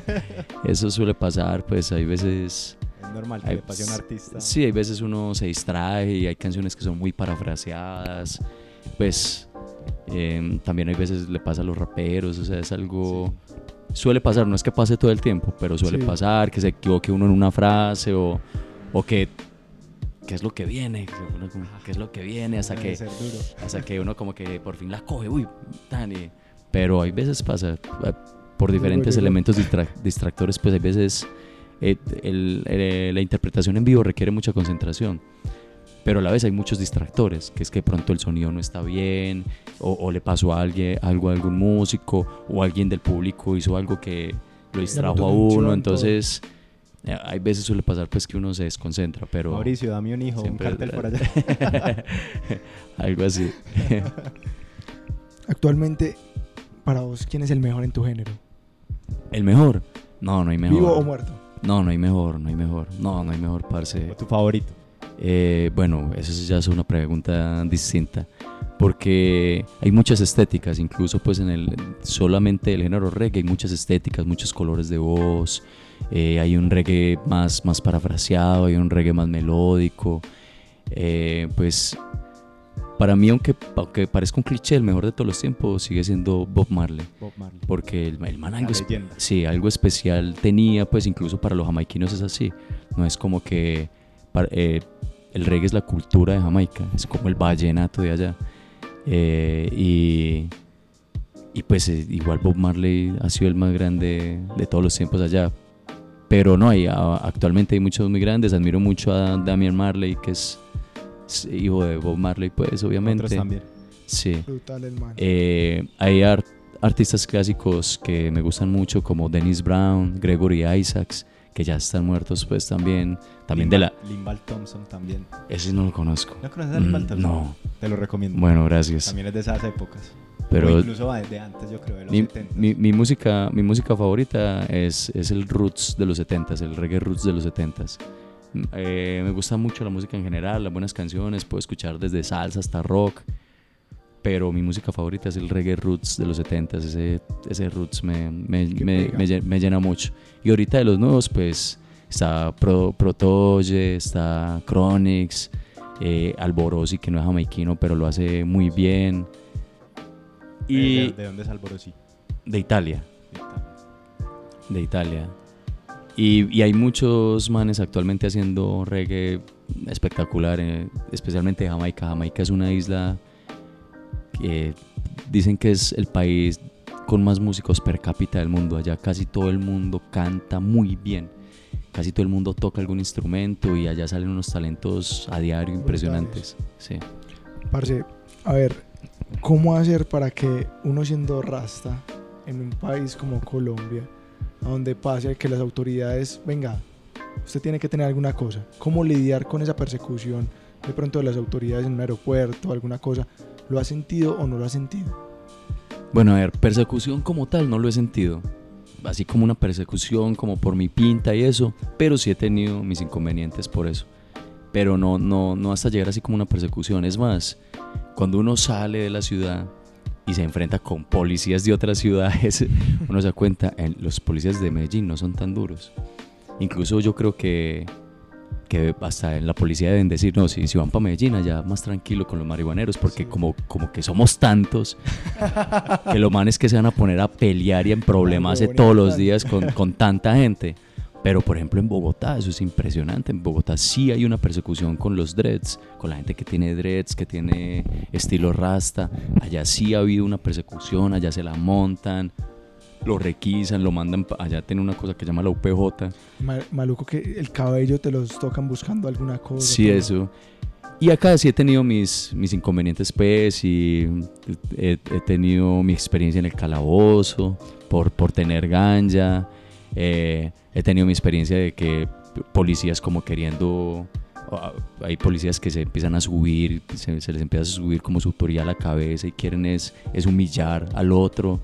eso suele pasar, pues hay veces... Es normal que Ay, le pase a un artista. Sí, hay veces uno se distrae y hay canciones que son muy parafraseadas. Pues eh, también hay veces le pasa a los raperos, o sea, es algo... Suele pasar, no es que pase todo el tiempo, pero suele Sí. pasar que se equivoque uno en una frase o, o que... ¿Qué es lo que viene? ¿Qué es lo que viene? Hasta que, hasta que uno como que por fin la coge, uy, tan, y- pero hay veces pasa, eh, por diferentes elementos distra- distractores, pues hay veces eh, el- eh, la interpretación en vivo requiere mucha concentración, pero a la vez hay muchos distractores, que es que de pronto el sonido no está bien, o, o le pasó a alguien, algo a algún músico, o alguien del público hizo algo que lo distrajo a uno, entonces eh, hay veces suele pasar pues que uno se desconcentra, pero... Mauricio, dame un hijo, un cartel por allá. algo así. Actualmente, para vos, ¿quién es el mejor en tu género? ¿El mejor? No, no hay mejor. ¿Vivo o muerto? No, no hay mejor, no hay mejor. No, no hay mejor, parce. ¿O tu favorito? Eh, bueno, eso ya es una pregunta distinta. Porque hay muchas estéticas, incluso pues en el solamente el género reggae hay muchas estéticas, muchos colores de voz. Eh, hay un reggae más, más parafraseado, hay un reggae más melódico. eh, pues para mí, aunque, aunque parezca un cliché, el mejor de todos los tiempos sigue siendo Bob Marley. Bob Marley. Porque el, el man algo, sí, algo especial tenía, pues incluso para los jamaiquinos es así. No es como que para- eh, el reggae es la cultura de Jamaica, es como el vallenato de allá. Eh, y, y pues igual Bob Marley ha sido el más grande de todos los tiempos allá. Pero no, hay, actualmente hay muchos muy grandes. Admiro mucho a Damian Marley, que es, es hijo de Bob Marley, pues obviamente. Otros también. Sí. Brutal el man. Eh, hay ar- artistas clásicos que me gustan mucho como Dennis Brown, Gregory Isaacs, que ya están muertos pues también. También de la... Limbal Thompson también. Ese no lo conozco. ¿No conoces a Limbal Mm, Thompson? no. Te lo recomiendo. Bueno, gracias. También es de esas épocas. O Pero incluso va desde antes, yo creo, de los mi, 70. mi- mi música, mi música favorita es, es el roots de los 70s, el reggae roots de los 70s. Mm, eh, me gusta mucho la música en general, las buenas canciones, puedo escuchar desde salsa hasta rock, pero mi música favorita es el reggae roots de los 70s, ese, ese roots me, me, me- me llena mucho. Y ahorita de los nuevos, pues está Pro, Protoye, está Chronix, eh, Alborosi, que no es jamaiquino, pero lo hace muy bien. ¿De, Y de, de dónde es Alborosí? de Italia de Italia. Y, y hay muchos manes actualmente haciendo reggae espectacular, eh, especialmente de Jamaica. Jamaica es una isla que dicen que es el país con más músicos per cápita del mundo. Allá casi todo el mundo canta muy bien. Casi todo el mundo toca algún instrumento y allá salen unos talentos a diario impresionantes. Sí. Parce, a ver, ¿cómo hacer para que uno siendo rasta en un país como Colombia, a donde pase que las autoridades, venga, usted tiene que tener alguna cosa. ¿Cómo lidiar con esa persecución de pronto de las autoridades en un aeropuerto, alguna cosa? ¿Lo ha sentido o no lo ha sentido? Bueno, a ver, persecución como tal no lo he sentido. Así como una persecución, como por mi pinta y eso, pero sí he tenido mis inconvenientes por eso. Pero no, no, no hasta llegar así como una persecución. Es más, cuando uno sale de la ciudad y se enfrenta con policías de otras ciudades, uno se da cuenta, en, los policías de Medellín no son tan duros. Incluso yo creo que, que hasta en la policía deben decir, no, si, si van para Medellín, allá más tranquilo con los marihuaneros, porque como, como que somos tantos, que lo manes que se van a poner a pelear y en problemas todos los días con, con tanta gente. Pero por ejemplo en Bogotá, eso es impresionante. En Bogotá sí hay una persecución con los dreads, con la gente que tiene dreads, que tiene estilo rasta. Allá sí ha habido una persecución, allá se la montan, lo requisan, lo mandan. Allá tiene una cosa que se llama la UPJ. Ma- maluco que el cabello te los tocan buscando alguna cosa. Sí, eso. Y acá sí he tenido mis, mis inconvenientes, pues, y he, he tenido mi experiencia en el calabozo por, por tener ganja. Eh, he tenido mi experiencia de que policías como queriendo... ah, Hay policías que se empiezan a subir, se, se les empieza a subir como su autoridad a la cabeza y quieren es, es humillar al otro.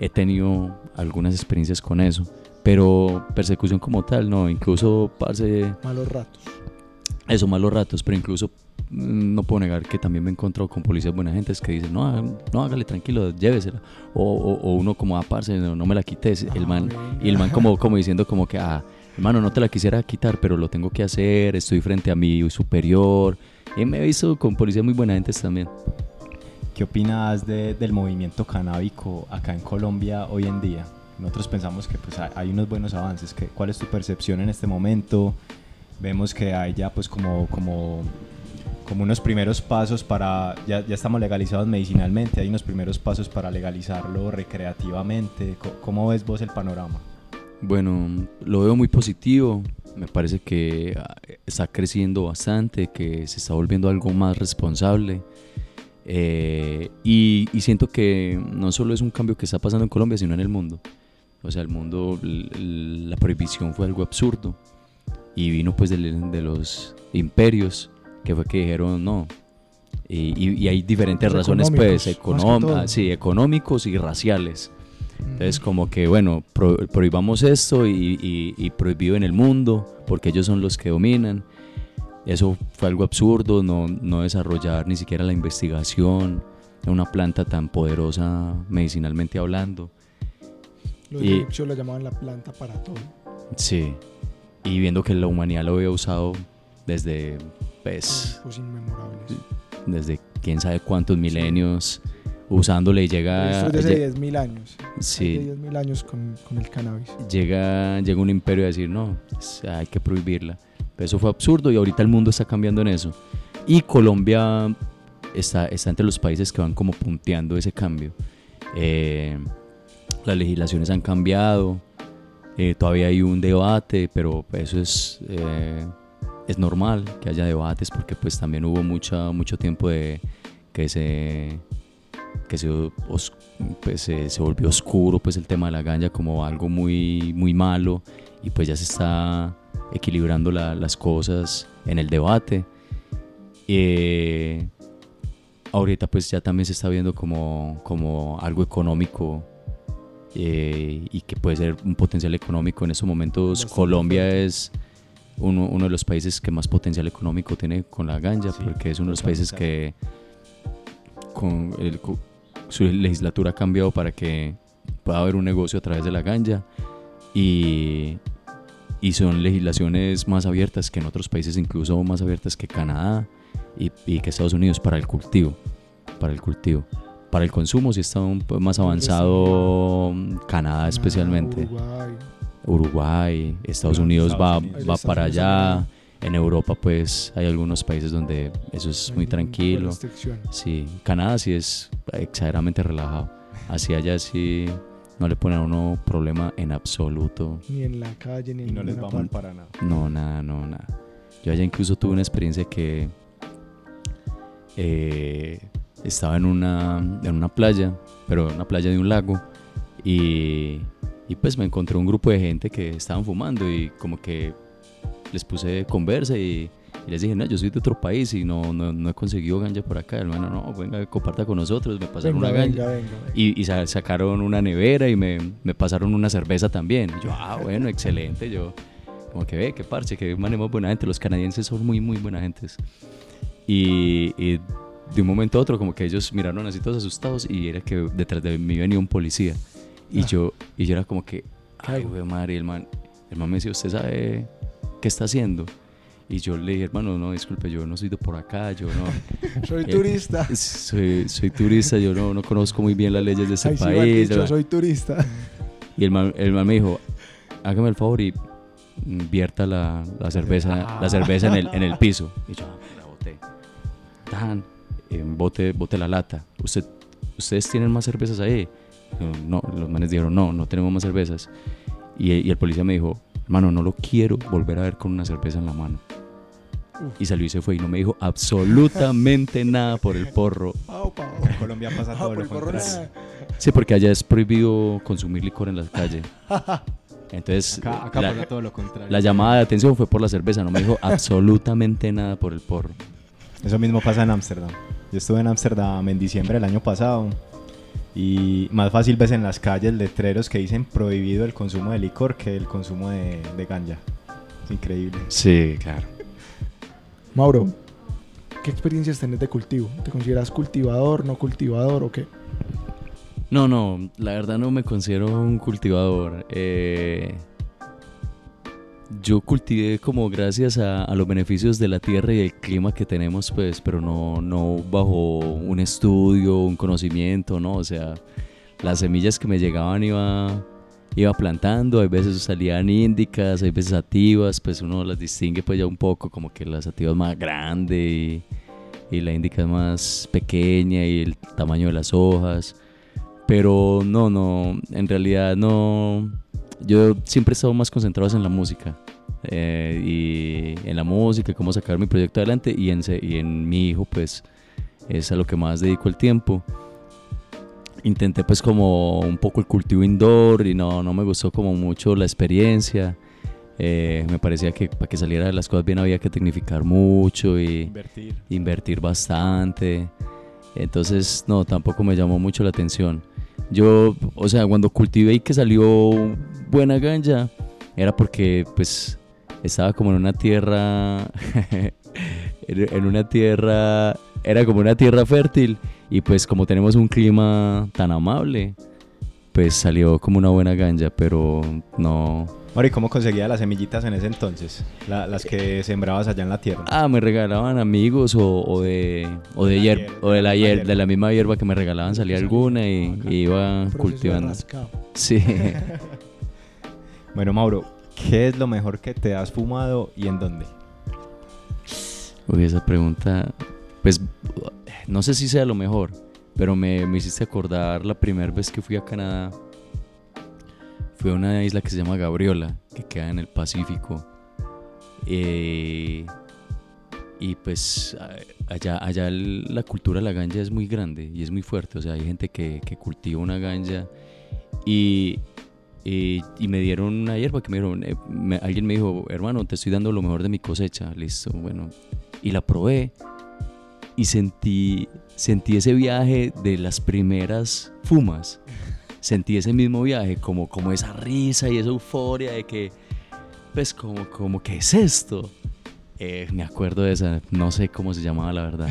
He tenido algunas experiencias con eso. Pero persecución como tal, no. Incluso, parce, Malos ratos. eso, malos ratos, pero incluso no puedo negar que también me he encontrado con policías buena gente que dicen, no, ah, no, hágale tranquilo, llévesela. O, o, o uno como, ah, parce, no, no me la quites. El Ah, man, y el man como, como diciendo como que, ah, hermano, no te la quisiera quitar, pero lo tengo que hacer, estoy frente a mi superior. Y me he visto con policías muy buena gente también. ¿Qué opinas de- del movimiento canábico acá en Colombia hoy en día? Nosotros pensamos que pues, hay, unos buenos avances. ¿Qué- ¿Cuál es tu percepción en este momento? Vemos que hay ya pues como, como, como unos primeros pasos para, ya, ya estamos legalizados medicinalmente, hay unos primeros pasos para legalizarlo recreativamente. ¿Cómo ves vos el panorama? Bueno, lo veo muy positivo. Me parece que ah, está creciendo bastante, que se está volviendo algo más responsable. Eh, y, siento que no solo es un cambio que está pasando en Colombia, sino en el mundo. O sea, el mundo, la prohibición fue algo absurdo. Y vino pues de, los imperios, que fue que dijeron no. Y, y- y hay diferentes Los razones, pues, económicos, más que económ- todo. ah, sí, económicos y raciales. Entonces como que, bueno, pro- prohibamos esto y, y, y prohibido en el mundo, porque ellos son los que dominan. Eso fue algo absurdo, no, no desarrollar ni siquiera la investigación de una planta tan poderosa medicinalmente hablando. Los y- egipcios lo llamaban la planta para todo. Sí. Y viendo que la humanidad lo había usado desde, pues, inmemorables. desde quién sabe cuántos milenios usándole y llega... Esto es de hace lle- 10.000 años. sí, Hace 10.000 años con, con el cannabis. llega, llega un imperio a decir, no, es- hay que prohibirla. Pero eso fue absurdo y ahorita el mundo está cambiando en eso. Y Colombia está, está entre los países que van como punteando ese cambio. Eh, las legislaciones han cambiado, eh, todavía hay un debate, pero eso es, eh, es normal que haya debates porque pues también hubo mucha, mucho tiempo de que se que se, os- pues, se, se volvió oscuro pues el tema de la ganja como algo muy muy malo y pues ya se está equilibrando la- las cosas en el debate. Eh, ahorita pues ya también se está viendo como, como algo económico eh, y que puede ser un potencial económico. En estos momentos Colombia es uno, uno de los países que más potencial económico tiene con la ganja Sí, porque es uno de los países que con el- su legislatura ha cambiado para que pueda haber un negocio a través de la ganja y, y son legislaciones más abiertas que en otros países, incluso más abiertas que Canadá y, y que Estados Unidos para el cultivo, para el cultivo. Para el consumo sí está un más avanzado Canadá especialmente. Uruguay. Uruguay, Estados Unidos Estados va, Unidos. va Estados para Unidos allá. En Europa pues hay algunos países donde eso es hay muy tranquilo. Sí, Canadá sí es exageradamente relajado. Así allá sí no le ponen a uno problema en absoluto. Ni en la calle, ni Y en no les va mal para nada. No, nada, no, nada. Yo allá incluso tuve una experiencia que eh, estaba en una, en una playa, pero en una playa de un lago, Y, y pues me encontré un grupo de gente que estaban fumando y como que les puse conversa y, y les dije, no, yo soy de otro país y no, no, no he conseguido ganja por acá. Hermano, no, venga, comparta con nosotros, me pasaron Venga, una ganja. venga, venga. Y, y sa- sacaron una nevera y me, me pasaron una cerveza también. Y yo, ah, bueno, excelente. Yo, como que ve, qué parche, que manemos buena gente. Los canadienses son muy, muy buena gentes. Y, y de un momento a otro, como que ellos miraron así todos asustados y era que detrás de mí venía un policía. Y, Ah. yo, y yo era como que, ay, güey, madre, el man, el man me decía, ¿usted sabe qué está haciendo? Y yo le dije, hermano, no, disculpe, yo no soy de por acá, yo no. Soy Eh, turista. Soy, soy turista, yo no, no conozco muy bien las leyes de ese país. ¿verdad? soy turista. Y el man, el man me dijo, hágame el favor y vierta la, la cerveza, la cerveza en el, en el piso. Y yo, ah, la boté. Tan, eh, bote, bote la lata. ¿Usted, ¿Ustedes tienen más cervezas ahí? No, los manes dijeron, no, no tenemos más cervezas. Y, y el policía me dijo, hermano, no lo quiero volver a ver con una cerveza en la mano. Y salió y se fue y no me dijo absolutamente nada por el porro. Pau. En Colombia pasa Ah, todo por lo el porro contrario. Sí, porque allá es prohibido consumir licor en la calle. Entonces, Acá, acá la- pasa todo lo contrario. La llamada de atención fue por la cerveza, no me dijo absolutamente nada por el porro. Eso mismo pasa en Ámsterdam. Yo estuve en Ámsterdam en diciembre del año pasado y más fácil ves en las calles letreros que dicen prohibido el consumo de licor que el consumo de, de ganja. Es increíble. Sí, claro. Mauro, ¿qué experiencias tenés de cultivo? ¿Te consideras cultivador, no cultivador o qué? No, no, la verdad no me considero un cultivador. Eh, yo cultivé como gracias a, a los beneficios de la tierra y el clima que tenemos, pues, pero no, no bajo un estudio, un conocimiento, ¿no? O sea, las semillas que me llegaban iba, iba plantando, hay veces salían índicas, hay veces sativas, pues uno las distingue pues ya un poco, como que la sativa es más grande y, y la índica es más pequeña y el tamaño de las hojas. Pero no, no, en realidad no. Yo siempre he estado más concentrado en la música. eh, y en la música, cómo sacar mi proyecto adelante. Y en, y en mi hijo, pues, es a lo que más dedico el tiempo. Intenté, pues, como un poco el cultivo indoor y no, no me gustó como mucho la experiencia. Eh, me parecía que para que saliera las cosas bien había que tecnificar mucho y Invertir. invertir bastante. Entonces, no, tampoco me llamó mucho la atención. Yo, o sea, cuando cultivé y que salió buena ganja, era porque, pues, estaba como en una tierra, en una tierra, era como una tierra fértil y pues como tenemos un clima tan amable, pues salió como una buena ganja, pero no, Mari, ¿cómo conseguías las semillitas en ese entonces? La- las que sembrabas allá en la tierra. Ah, me regalaban amigos o, o de o de, la hier- hier- o de la hierba. de la misma hierba que me regalaban salía alguna y, y iba cultivando. rascado. Sí. Bueno, Mauro, ¿qué es lo mejor que te has fumado y en dónde? Uy, esa pregunta, pues no sé si sea lo mejor, pero me, me hiciste acordar la primera vez que fui a Canadá. Fui a una isla que se llama Gabriola, que queda en el Pacífico. Eh, y pues allá, allá la cultura de la ganja es muy grande y es muy fuerte. O sea, hay gente que, que cultiva una ganja y, y, y me dieron una hierba que me dieron. eh, me- alguien me dijo, hermano, te estoy dando lo mejor de mi cosecha. Listo, bueno. Y la probé y sentí, sentí ese viaje de las primeras fumas. Sentí ese mismo viaje, como, como esa risa y esa euforia de que, pues, como, como, ¿qué es esto? Eh, me acuerdo de esa, no sé cómo se llamaba la verdad,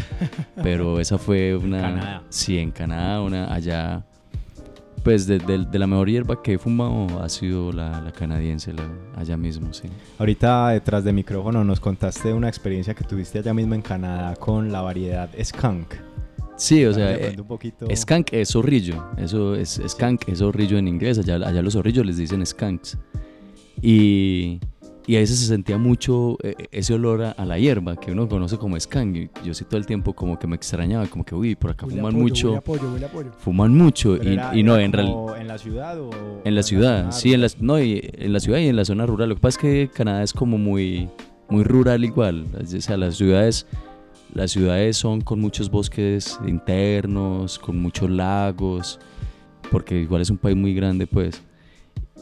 pero esa fue una... Canadá. Sí, en Canadá, una allá... Pues de, de- de la mejor hierba que he fumado ha sido la, la canadiense, la- allá mismo, sí. Ahorita detrás de micrófono nos contaste una experiencia que tuviste allá mismo en Canadá con la variedad Skunk. Sí, o sea, eh, un poquito... Skunk es zorrillo, eso es skunk es zorrillo en inglés, allá, allá los zorrillos les dicen skunks. Y, y a veces se sentía mucho eh, ese olor a, a la hierba que uno conoce como skunk. Y yo sí todo el tiempo como que me extrañaba, como que uy, por acá fuman mucho, Huele a pollo, huele a pollo. fuman mucho y, era- y no en realidad ¿En la ciudad o...? en la ciudad, sí, en la, no, y en la ciudad y en la zona rural. Lo que pasa es que Canadá es como muy, muy rural igual. O sea, las ciudades, las ciudades son con muchos bosques internos, con muchos lagos. porque igual es un país muy grande, pues.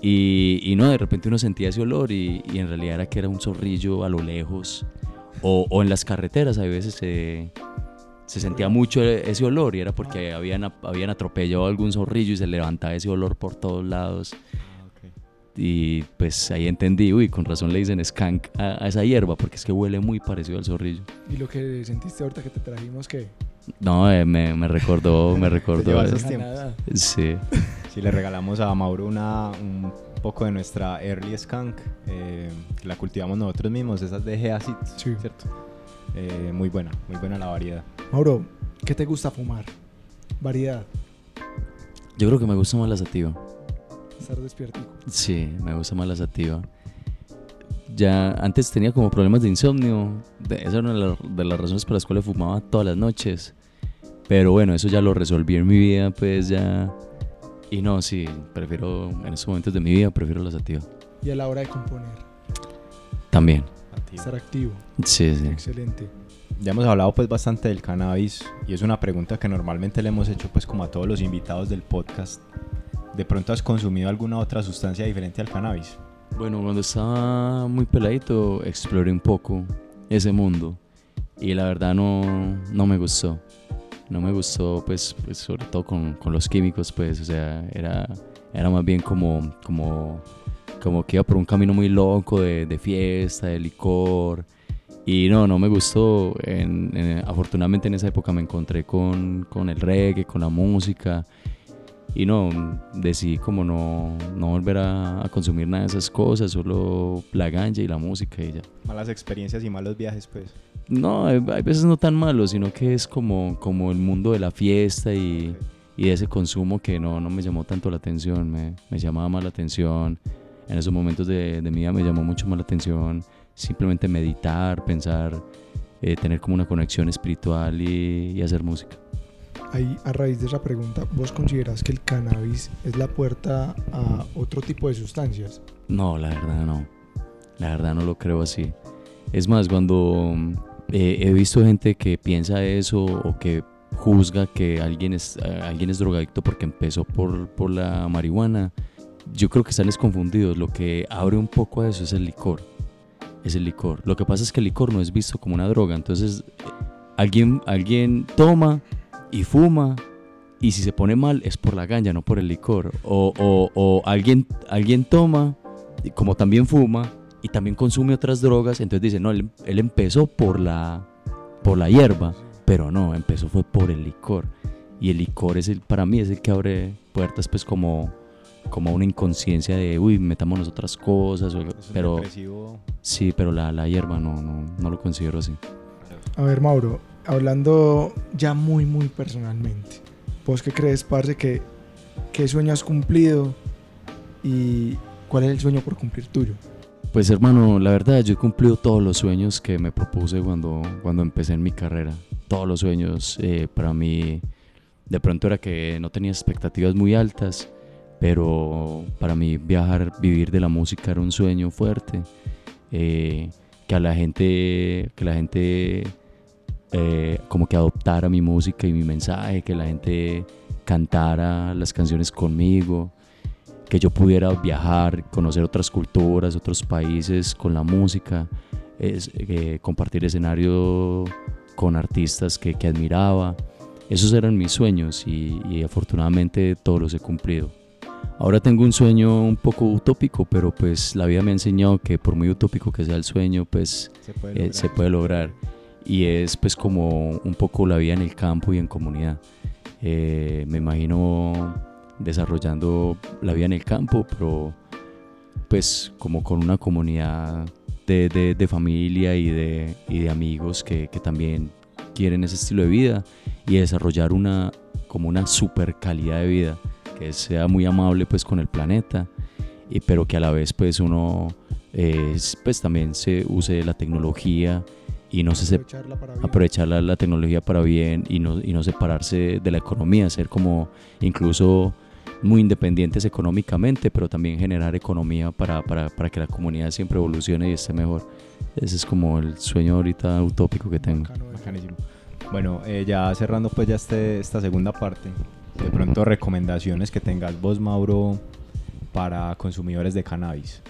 Y, y no, de repente uno sentía ese olor y, y en realidad era que era un zorrillo a lo lejos. O, o en las carreteras a veces se, se sentía mucho e- ese olor y era porque habían, habían atropellado algún zorrillo y se levantaba ese olor por todos lados. Y pues ahí entendí, uy, con razón le dicen skunk a, a esa hierba, porque es que huele muy parecido al zorrillo. Y lo que sentiste ahorita que te trajimos, que No, eh, me, me recordó, me recordó. lleva eh. Sí. Si le regalamos a Mauro una, un poco de nuestra Early Skunk, eh, que la cultivamos nosotros mismos, esas de Gea Seeds, Sí. ¿cierto? Eh, muy buena, muy buena la variedad. Mauro, ¿qué te gusta fumar? Variedad, Yo creo que me gusta más la sativa. estar despiertico. Sí, me gusta más la sativa. Ya antes tenía como problemas de insomnio. de- Esa era una de, la- de las razones por las cuales fumaba todas las noches. Pero bueno, eso ya lo resolví en mi vida, pues ya. Y no, sí, prefiero, en estos momentos de mi vida, prefiero la sativa. Y a la hora de componer, También. estar activo. Sí, sí. Excelente. Ya hemos hablado pues bastante del cannabis y es una pregunta que normalmente le hemos hecho pues como a todos los invitados del podcast. ¿De pronto has consumido alguna otra sustancia diferente al cannabis? Bueno, cuando estaba muy peladito, exploré un poco ese mundo. Y la verdad no, no me gustó. No me gustó, pues, pues, sobre todo con, con los químicos, pues, o sea, era, era más bien como, como, como que iba por un camino muy loco de, de fiesta, de licor. Y no, no me gustó. En- en- afortunadamente en esa época me encontré con, con el reggae, con la música. Y no, decidí como no, no volver a, a consumir nada de esas cosas, solo la ganja y la música y ya. Malas experiencias y malos viajes pues. No, hay, hay veces no tan malo, sino que es como, como el mundo de la fiesta y, y de ese consumo que no, no me llamó tanto la atención, me, me llamaba más la atención. En esos momentos de, de mi vida me llamó mucho más la atención simplemente meditar, pensar, eh, tener como una conexión espiritual y, y hacer música. Ahí, a raíz de esa pregunta, ¿vos considerás que el cannabis es la puerta a otro tipo de sustancias? No, la verdad no. La verdad no lo creo así. Es más, cuando eh, he visto gente que piensa eso o que juzga que alguien es, eh, alguien es drogadicto porque empezó por, por la marihuana, yo creo que están desconfundidos. Lo que abre un poco a eso es el licor. Es el licor. Lo que pasa es que el licor no es visto como una droga. Entonces, eh, alguien, alguien toma y fuma y si se pone mal es por la ganja, no por el licor. O, o- o alguien, alguien toma, como también fuma, y también consume otras drogas, entonces dice, no, él, él empezó por la, por la hierba, pero no, empezó fue por el licor. Y el licor es el, para mí es el que abre puertas pues como, como una inconsciencia de, uy, metámonos otras cosas, o- pero depresivo. sí, pero la, la hierba no, no, no lo considero así. A ver, Mauro, hablando ya muy, muy personalmente, ¿vos qué crees, parce, que qué sueño has cumplido y cuál es el sueño por cumplir tuyo? Pues hermano, la verdad yo he cumplido todos los sueños que me propuse cuando, cuando empecé en mi carrera. Todos los sueños eh, para mí de pronto era que no tenía expectativas muy altas, pero para mí viajar, vivir de la música era un sueño fuerte. eh, que a la gente, que la gente eh, como que adoptara mi música y mi mensaje, que la gente cantara las canciones conmigo que yo pudiera viajar, conocer otras culturas, otros países con la música, es, eh, compartir escenario con artistas que, que admiraba. Esos eran mis sueños y, y afortunadamente todos los he cumplido. Ahora tengo un sueño un poco utópico, pero pues la vida me ha enseñado que por muy utópico que sea el sueño, pues Se puede eh, lograr. se puede lograr. Y es pues como un poco la vida en el campo y en comunidad. Eh, me imagino desarrollando la vida en el campo, pero pues como con una comunidad de, de- de familia y de, y de amigos que, que también quieren ese estilo de vida y desarrollar una como una super calidad de vida que sea muy amable pues con el planeta y pero que a la vez pues uno eh, pues también se use la tecnología y no se, Aprovecharla para bien. aprovechar la, la tecnología para bien y no, y no separarse de la economía, ser como incluso muy independientes económicamente, pero también generar economía para, para, para que la comunidad siempre evolucione y esté mejor. Ese es como el sueño ahorita utópico que tengo. Bacanísimo. Bueno, eh, ya cerrando pues ya este, esta segunda parte, de pronto recomendaciones que tengas vos, Mauro, para consumidores de cannabis.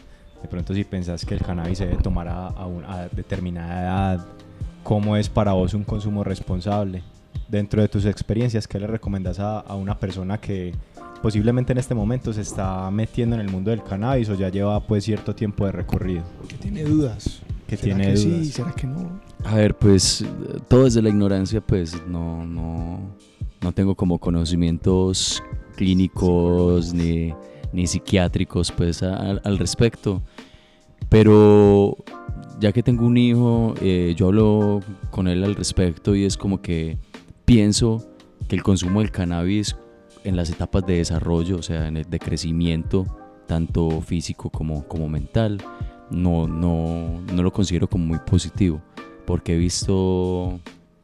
De pronto si pensás que el cannabis se debe tomar a, a un- a determinada edad, ¿cómo es para vos un consumo responsable? Dentro de tus experiencias, ¿qué le recomendás a, a una persona que posiblemente en este momento se está metiendo en el mundo del cannabis o ya lleva pues cierto tiempo de recorrido? Que tiene dudas. Que ¿Será tiene que dudas. sí? ¿Será que no? A ver, pues todo desde la ignorancia, pues no, no, no tengo como conocimientos clínicos ni, ni psiquiátricos pues al respecto. Pero ya que tengo un hijo, eh, yo hablo con él al respecto y es como que pienso que el consumo del cannabis en las etapas de desarrollo, o sea, en el de crecimiento, tanto físico como, como mental, no, no, no lo considero como muy positivo, porque he visto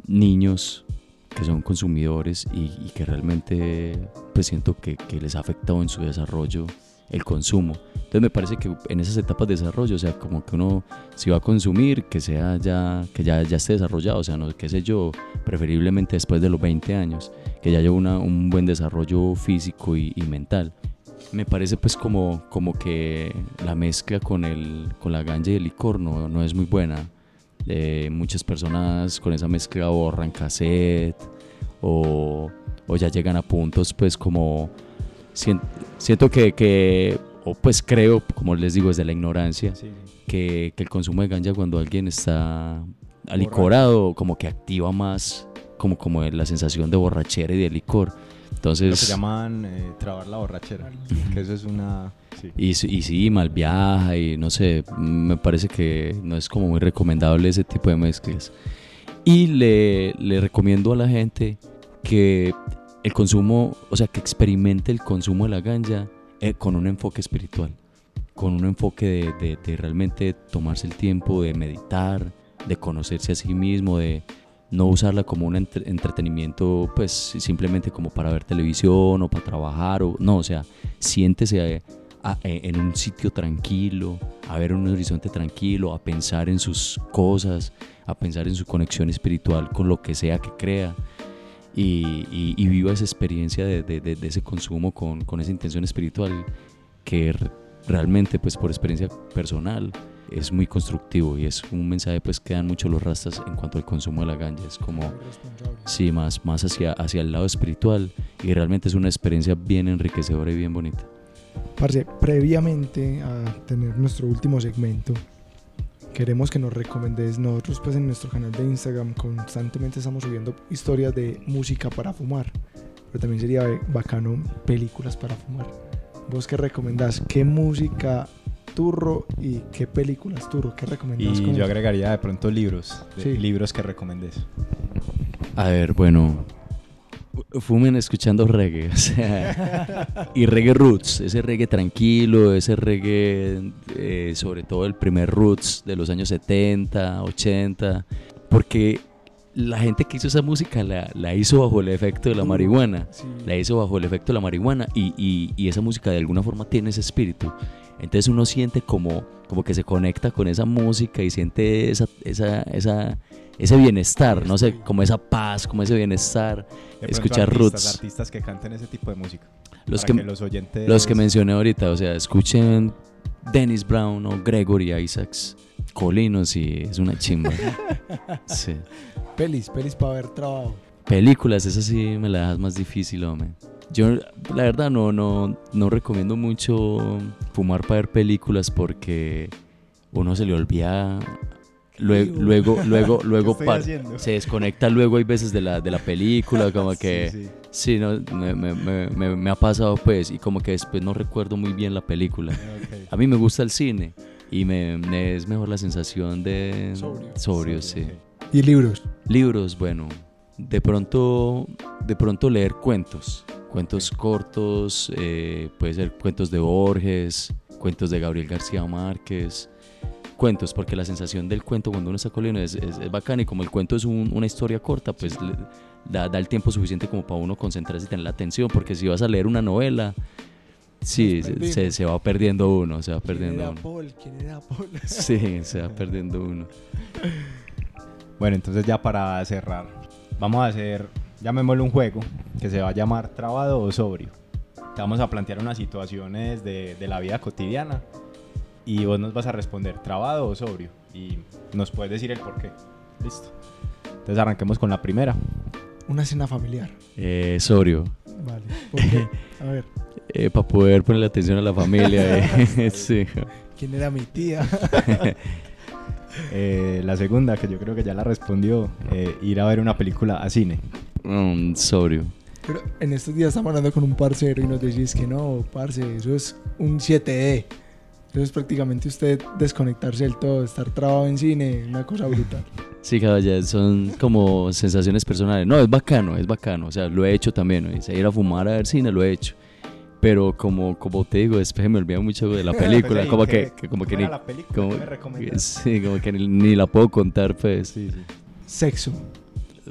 niños que son consumidores y, que realmente pues siento que, que les ha afectado en su desarrollo el consumo. Entonces me parece que en esas etapas de desarrollo, o sea, como que uno si va a consumir, que sea ya, que ya, ya esté desarrollado, o sea, no, qué sé yo, preferiblemente después de los 20 años, que ya haya una- un buen desarrollo físico y, mental. Me parece pues como, como que la mezcla con, el, con la ganja y el licor no, no es muy buena. Eh, muchas personas con esa mezcla borran cassette o, o ya llegan a puntos pues como sien- siento que, que o pues creo como les digo desde la ignorancia que, que el consumo de ganja cuando alguien está alicorado como que activa más como, como la sensación de borrachera y de licor Lo entonces que llaman eh, trabar la borrachera, que eso es una... sí. y, sí- y sí, mal viaja y no sé, me parece que no es como muy recomendable ese tipo de mezclas. Y le, le recomiendo a la gente que el consumo, o sea, que experimente el consumo de la ganja eh, con un enfoque espiritual, con un enfoque de, realmente tomarse el tiempo de meditar, de conocerse a sí mismo, de no usarla como un entre- entretenimiento, pues simplemente como para ver televisión o para trabajar, o no, o sea, siéntese eh, a- eh, en un sitio tranquilo, a ver un horizonte tranquilo, a pensar en sus cosas, a pensar en su conexión espiritual con lo que sea que crea y, y- y viva esa experiencia de, de- de- de ese consumo con, con esa intención espiritual que realmente pues por experiencia personal es muy constructivo y es un mensaje pues que dan mucho los rastas en cuanto al consumo de la ganja. Es como sí más más hacia hacia el lado espiritual y realmente es una experiencia bien enriquecedora y bien bonita. Parce, previamente a tener nuestro último segmento, queremos que nos recomendes. Nosotros, pues, en nuestro canal de Instagram constantemente estamos subiendo historias de música para fumar, pero también sería bacano películas para fumar. ¿Vos qué recomendás? ¿Qué música turro y qué películas turro? ¿Qué recomendás? Y yo eso? agregaría de pronto libros, de- Sí. libros que recomendés. A ver, bueno, fumen escuchando reggae, o sea, y reggae roots, ese reggae tranquilo, ese reggae, eh, sobre todo el primer roots de los años 70, 80, porque la gente que hizo esa música la, la hizo bajo el efecto de la marihuana, Sí. la hizo bajo el efecto de la marihuana y, y- y esa música de alguna forma tiene ese espíritu. Entonces uno siente como, como que se conecta con esa música y siente esa, esa, esa, ese bienestar, no sé, como esa paz, como ese bienestar. De Escuchar artistas, roots. Artistas que canten ese tipo de música. Los para que, que, los oyentes... los que mencioné ahorita, o sea, escuchen Dennis Brown o Gregory Isaacs, Colinos y es una chimba. Sí. Pelis, pelis para ver trabajo. Películas, esa sí me la dejas más difícil, hombre. Yo, la verdad, no, no, no recomiendo mucho fumar para ver películas porque uno se le olvida. Luego, luego, luego, haciendo? se desconecta luego, hay veces de la, de la película, como que. Sí, sí. Sí, no, me, me- me- me- me ha pasado pues, y como que después no recuerdo muy bien la película. A mí me gusta el cine y me, es mejor la sensación de Sobrio. sobrio, sí. Y libros. Libros, bueno, de pronto, de pronto leer cuentos, cuentos cortos, eh, puede ser cuentos de Borges, cuentos de Gabriel García Márquez, cuentos, porque la sensación del cuento cuando uno está colino es, es, es bacana y como el cuento es un- una historia corta, pues le- da, da el tiempo suficiente como para uno concentrarse y tener la atención, porque si vas a leer una novela, sí, se, se- se va perdiendo uno, se va ¿Quién perdiendo era uno. Paul? ¿Quién era Paul? Sí, se va perdiendo uno. Bueno, entonces ya para cerrar, vamos a hacer llamémoslo un juego, que se va a llamar Trabado o Sobrio. Te vamos a plantear unas situaciones de, de la vida cotidiana y vos nos vas a responder trabado o sobrio y nos puedes decir el por qué. Listo. Entonces arranquemos con la primera. Una cena familiar. Eh, sobrio. Vale. ¿Por qué? A ver, Eh, para poder ponerle atención a la familia. eh, sí. ¿quién era mi tía? Eh, la segunda, que yo creo que ya la respondió, eh, ir a ver una película a cine. Mm, sobrio. Pero en estos días estamos hablando con un parcero y nos decís que no, parce, eso es un 7E. Eso es prácticamente usted desconectarse del todo, estar trabado en cine, una cosa brutal. Sí, caballa, son como sensaciones personales. No, es bacano, es bacano. O sea, lo he hecho también. ¿no? Ir a fumar a ver cine, lo he hecho. Pero como, como te digo, después me olvida mucho de la película. Pues, como ¿qué- que, que como que ni, la película? como- ¿Qué me sí, como que ni, ni la puedo contar, pues. Sí, sí. Sexo.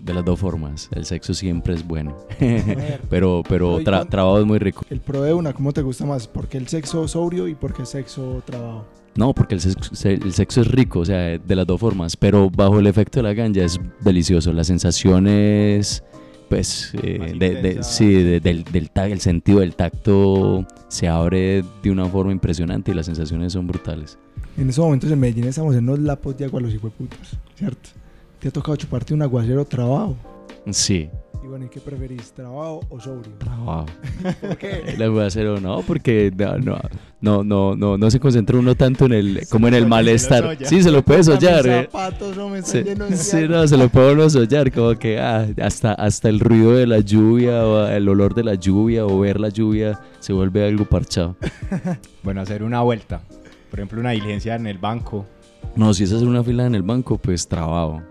De las dos formas. El sexo siempre es bueno. pero pero Oye, tra- ¿cuán- trabajo es muy rico. El pro de una, ¿cómo te gusta más? ¿Por qué el sexo sobrio y por qué sexo trabajo? No, porque el sexo, se- el sexo es rico, o sea, de las dos formas, pero bajo el efecto de la ganja es delicioso. Las sensaciones, pues, eh, de- de- sí, de- del, del el sentido del tacto se abre de una forma impresionante y las sensaciones son brutales. En esos momentos en Medellín estamos en unos lapos de agua los hijueputas, ¿cierto? ¿Te ha tocado chuparte un aguacero trabajo? Sí, Y bueno, ¿y qué preferís, trabajo o sobrio? trabajo. ¿Por qué? El aguacero no, porque no, no, no, no, no, no se concentra uno tanto en el, como en el malestar. Sí, se lo puede sollar. Mis eh. zapatos, no, me están Sí, llenos de sí, no, se lo puede uno sollar, como que ah, hasta, hasta el ruido de la lluvia o el olor de la lluvia o ver la lluvia se vuelve algo parchado. Bueno, hacer una vuelta. Por ejemplo, una diligencia en el banco. No, si es hacer una fila en el banco, pues trabajo.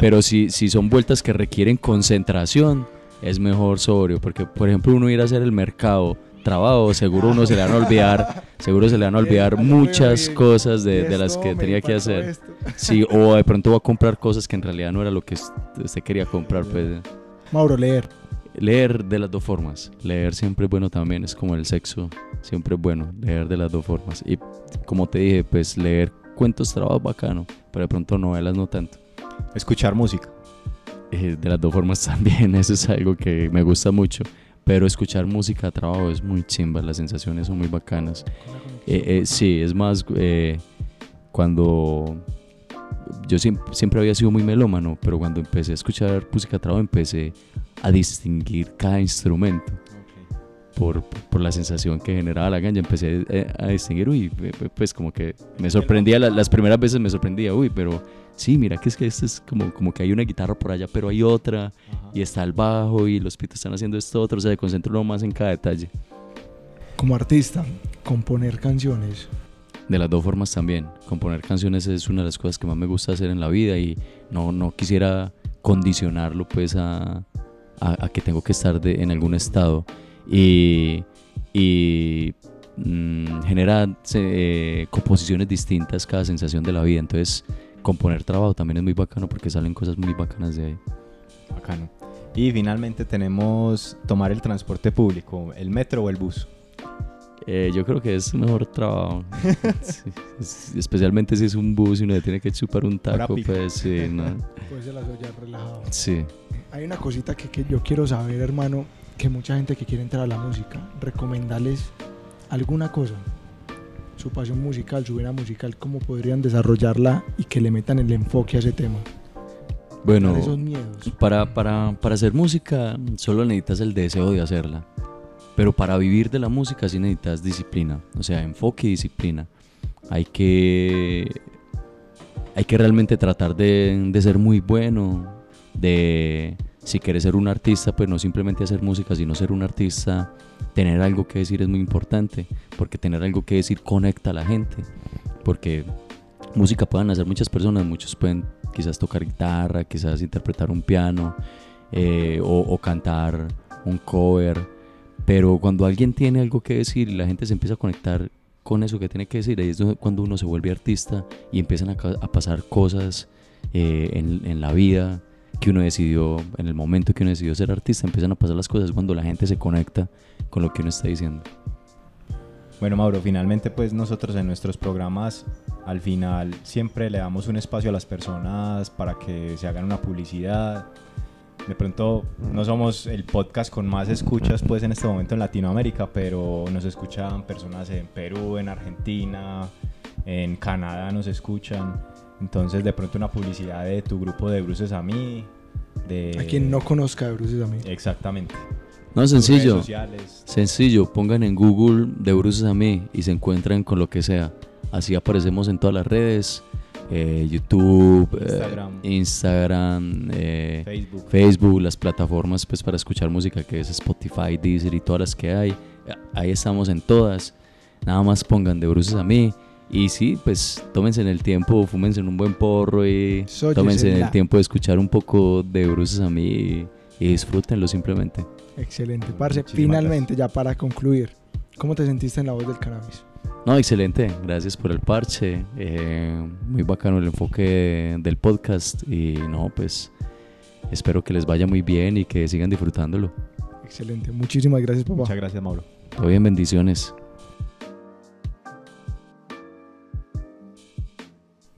Pero si, si son vueltas que requieren concentración, es mejor sobrio, porque por ejemplo uno ir a hacer el mercado, trabajo, seguro uno se le van a olvidar, seguro se le van a olvidar muchas cosas de, de las que tenía que hacer. Sí, o de pronto va a comprar cosas que en realidad no era lo que usted quería comprar, pues. Mauro, leer. Leer de las dos formas. Leer siempre es bueno también, es como el sexo, siempre es bueno, leer de las dos formas. Y como te dije, pues leer cuentos trabajos bacano, pero de pronto novelas no tanto. Escuchar música. Eh, de las dos formas también, eso es algo que me gusta mucho. Pero escuchar música a trabajo es muy chimba, las sensaciones son muy bacanas. Eh, eh, sí, es más, cuando yo siempre, siempre había sido muy melómano, pero cuando empecé a escuchar música a trabajo empecé a distinguir cada instrumento por, por la sensación que generaba la ganja. Empecé eh, a distinguir, uy, pues como que me sorprendía, la- las primeras veces me sorprendía, uy, pero sí, mira que es que esto es como, como que hay una guitarra por allá, pero hay otra, y está el bajo, y los pitos están haciendo esto otro, o sea, se concentra uno más en cada detalle. Como artista, componer canciones. De las dos formas también. Componer canciones es una de las cosas que más me gusta hacer en la vida y no, no quisiera condicionarlo pues a, a- a que tengo que estar de- en algún estado. Y, y mm, genera eh, composiciones distintas cada sensación de la vida. Entonces componer trabajo también es muy bacano porque salen cosas muy bacanas de ahí. Bacano. Y finalmente tenemos tomar el transporte público, el metro o el bus. Eh, yo creo que es mejor trabajo. Sí, es- especialmente si es un bus y uno tiene que chupar un taco, pues sí, no. Puede ser las relajado. Sí. Hay una cosita que, que yo quiero saber, hermano, que mucha gente que quiere entrar a la música, recomendarles alguna cosa. Su pasión musical, su vena musical, cómo podrían desarrollarla y que le metan el enfoque a ese tema. Bueno, esos miedos. para, para, para hacer música solo necesitas el deseo de hacerla. Pero para vivir de la música sí necesitas disciplina. O sea, enfoque y disciplina. Hay que, hay que realmente tratar de, de ser muy bueno. De, si quieres ser un artista, pues no simplemente hacer música, sino ser un artista. Tener algo que decir es muy importante. Porque tener algo que decir conecta a la gente. Porque música pueden hacer muchas personas. Muchos pueden quizás tocar guitarra, quizás interpretar un piano eh, o, cantar un cover. Pero cuando alguien tiene algo que decir y la gente se empieza a conectar con eso que tiene que decir, ahí es cuando uno se vuelve artista y empiezan a, pasar cosas eh, en la vida que uno decidió, en el momento que uno decidió ser artista, empiezan a pasar las cosas cuando la gente se conecta con lo que uno está diciendo. Bueno, Mauro, finalmente pues nosotros en nuestros programas al final siempre le damos un espacio a las personas para que se hagan una publicidad de pronto no somos el podcast con más escuchas pues en este momento en Latinoamérica, pero nos escuchan personas en Perú, en Argentina, en Canadá nos escuchan. Entonces de pronto una publicidad de tu grupo de Bruces a mí. De... A quien no conozca de Bruces a mí. Exactamente. No, sencillo. Sencillo, pongan en Google de Bruces a mí y se encuentran con lo que sea. Así aparecemos en todas las redes. Eh, YouTube, eh, Instagram, eh, Facebook. Facebook, las plataformas pues para escuchar música que es Spotify, Deezer y todas las que hay. Ahí estamos en todas. Nada más pongan de bruces a mí. Y sí, pues tómense en el tiempo, fúmense en un buen porro y tómense en el tiempo de escuchar un poco de bruces a mí y, y disfrútenlo simplemente. Excelente. Parce, finalmente, ya para concluir, ¿cómo te sentiste en la voz del cannabis? No, excelente. Gracias por el parche. Eh, muy bacano el enfoque del podcast. Y no, pues espero que les vaya muy bien y que sigan disfrutándolo. Excelente. Muchísimas gracias, papá. Muchas gracias, Mauro. Todo bien, bendiciones.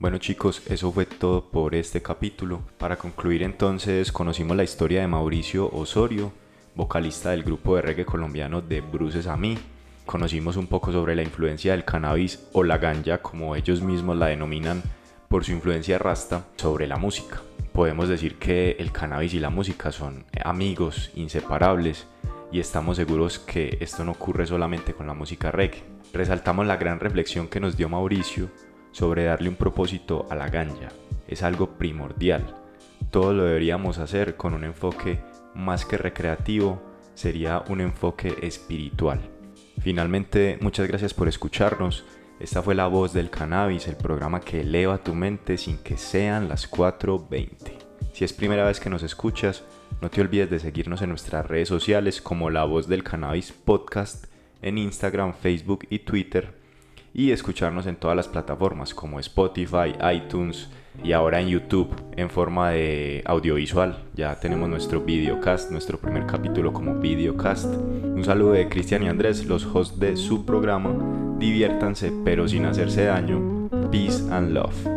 Bueno chicos, eso fue todo por este capítulo. Para concluir entonces, conocimos la historia de Mauricio Osorio, vocalista del grupo de reggae colombiano de Bruces a mí. Conocimos un poco sobre la influencia del cannabis o la ganja, como ellos mismos la denominan, por su influencia rasta sobre la música. Podemos decir que el cannabis y la música son amigos inseparables y estamos seguros que esto no ocurre solamente con la música reggae. Resaltamos la gran reflexión que nos dio Mauricio sobre darle un propósito a la ganja. Es algo primordial. Todo lo deberíamos hacer con un enfoque más que recreativo, sería un enfoque espiritual. Finalmente, muchas gracias por escucharnos. Esta fue La Voz del Cannabis, el programa que eleva tu mente sin que sean las 4.20. Si es primera vez que nos escuchas, no te olvides de seguirnos en nuestras redes sociales como La Voz del Cannabis Podcast en Instagram, Facebook y Twitter y escucharnos en todas las plataformas como Spotify, iTunes y ahora en YouTube en forma de audiovisual. Ya tenemos nuestro videocast, nuestro primer capítulo como videocast. Un saludo de Cristian y Andrés, los hosts de su programa. Diviértanse pero sin hacerse daño. Peace and love.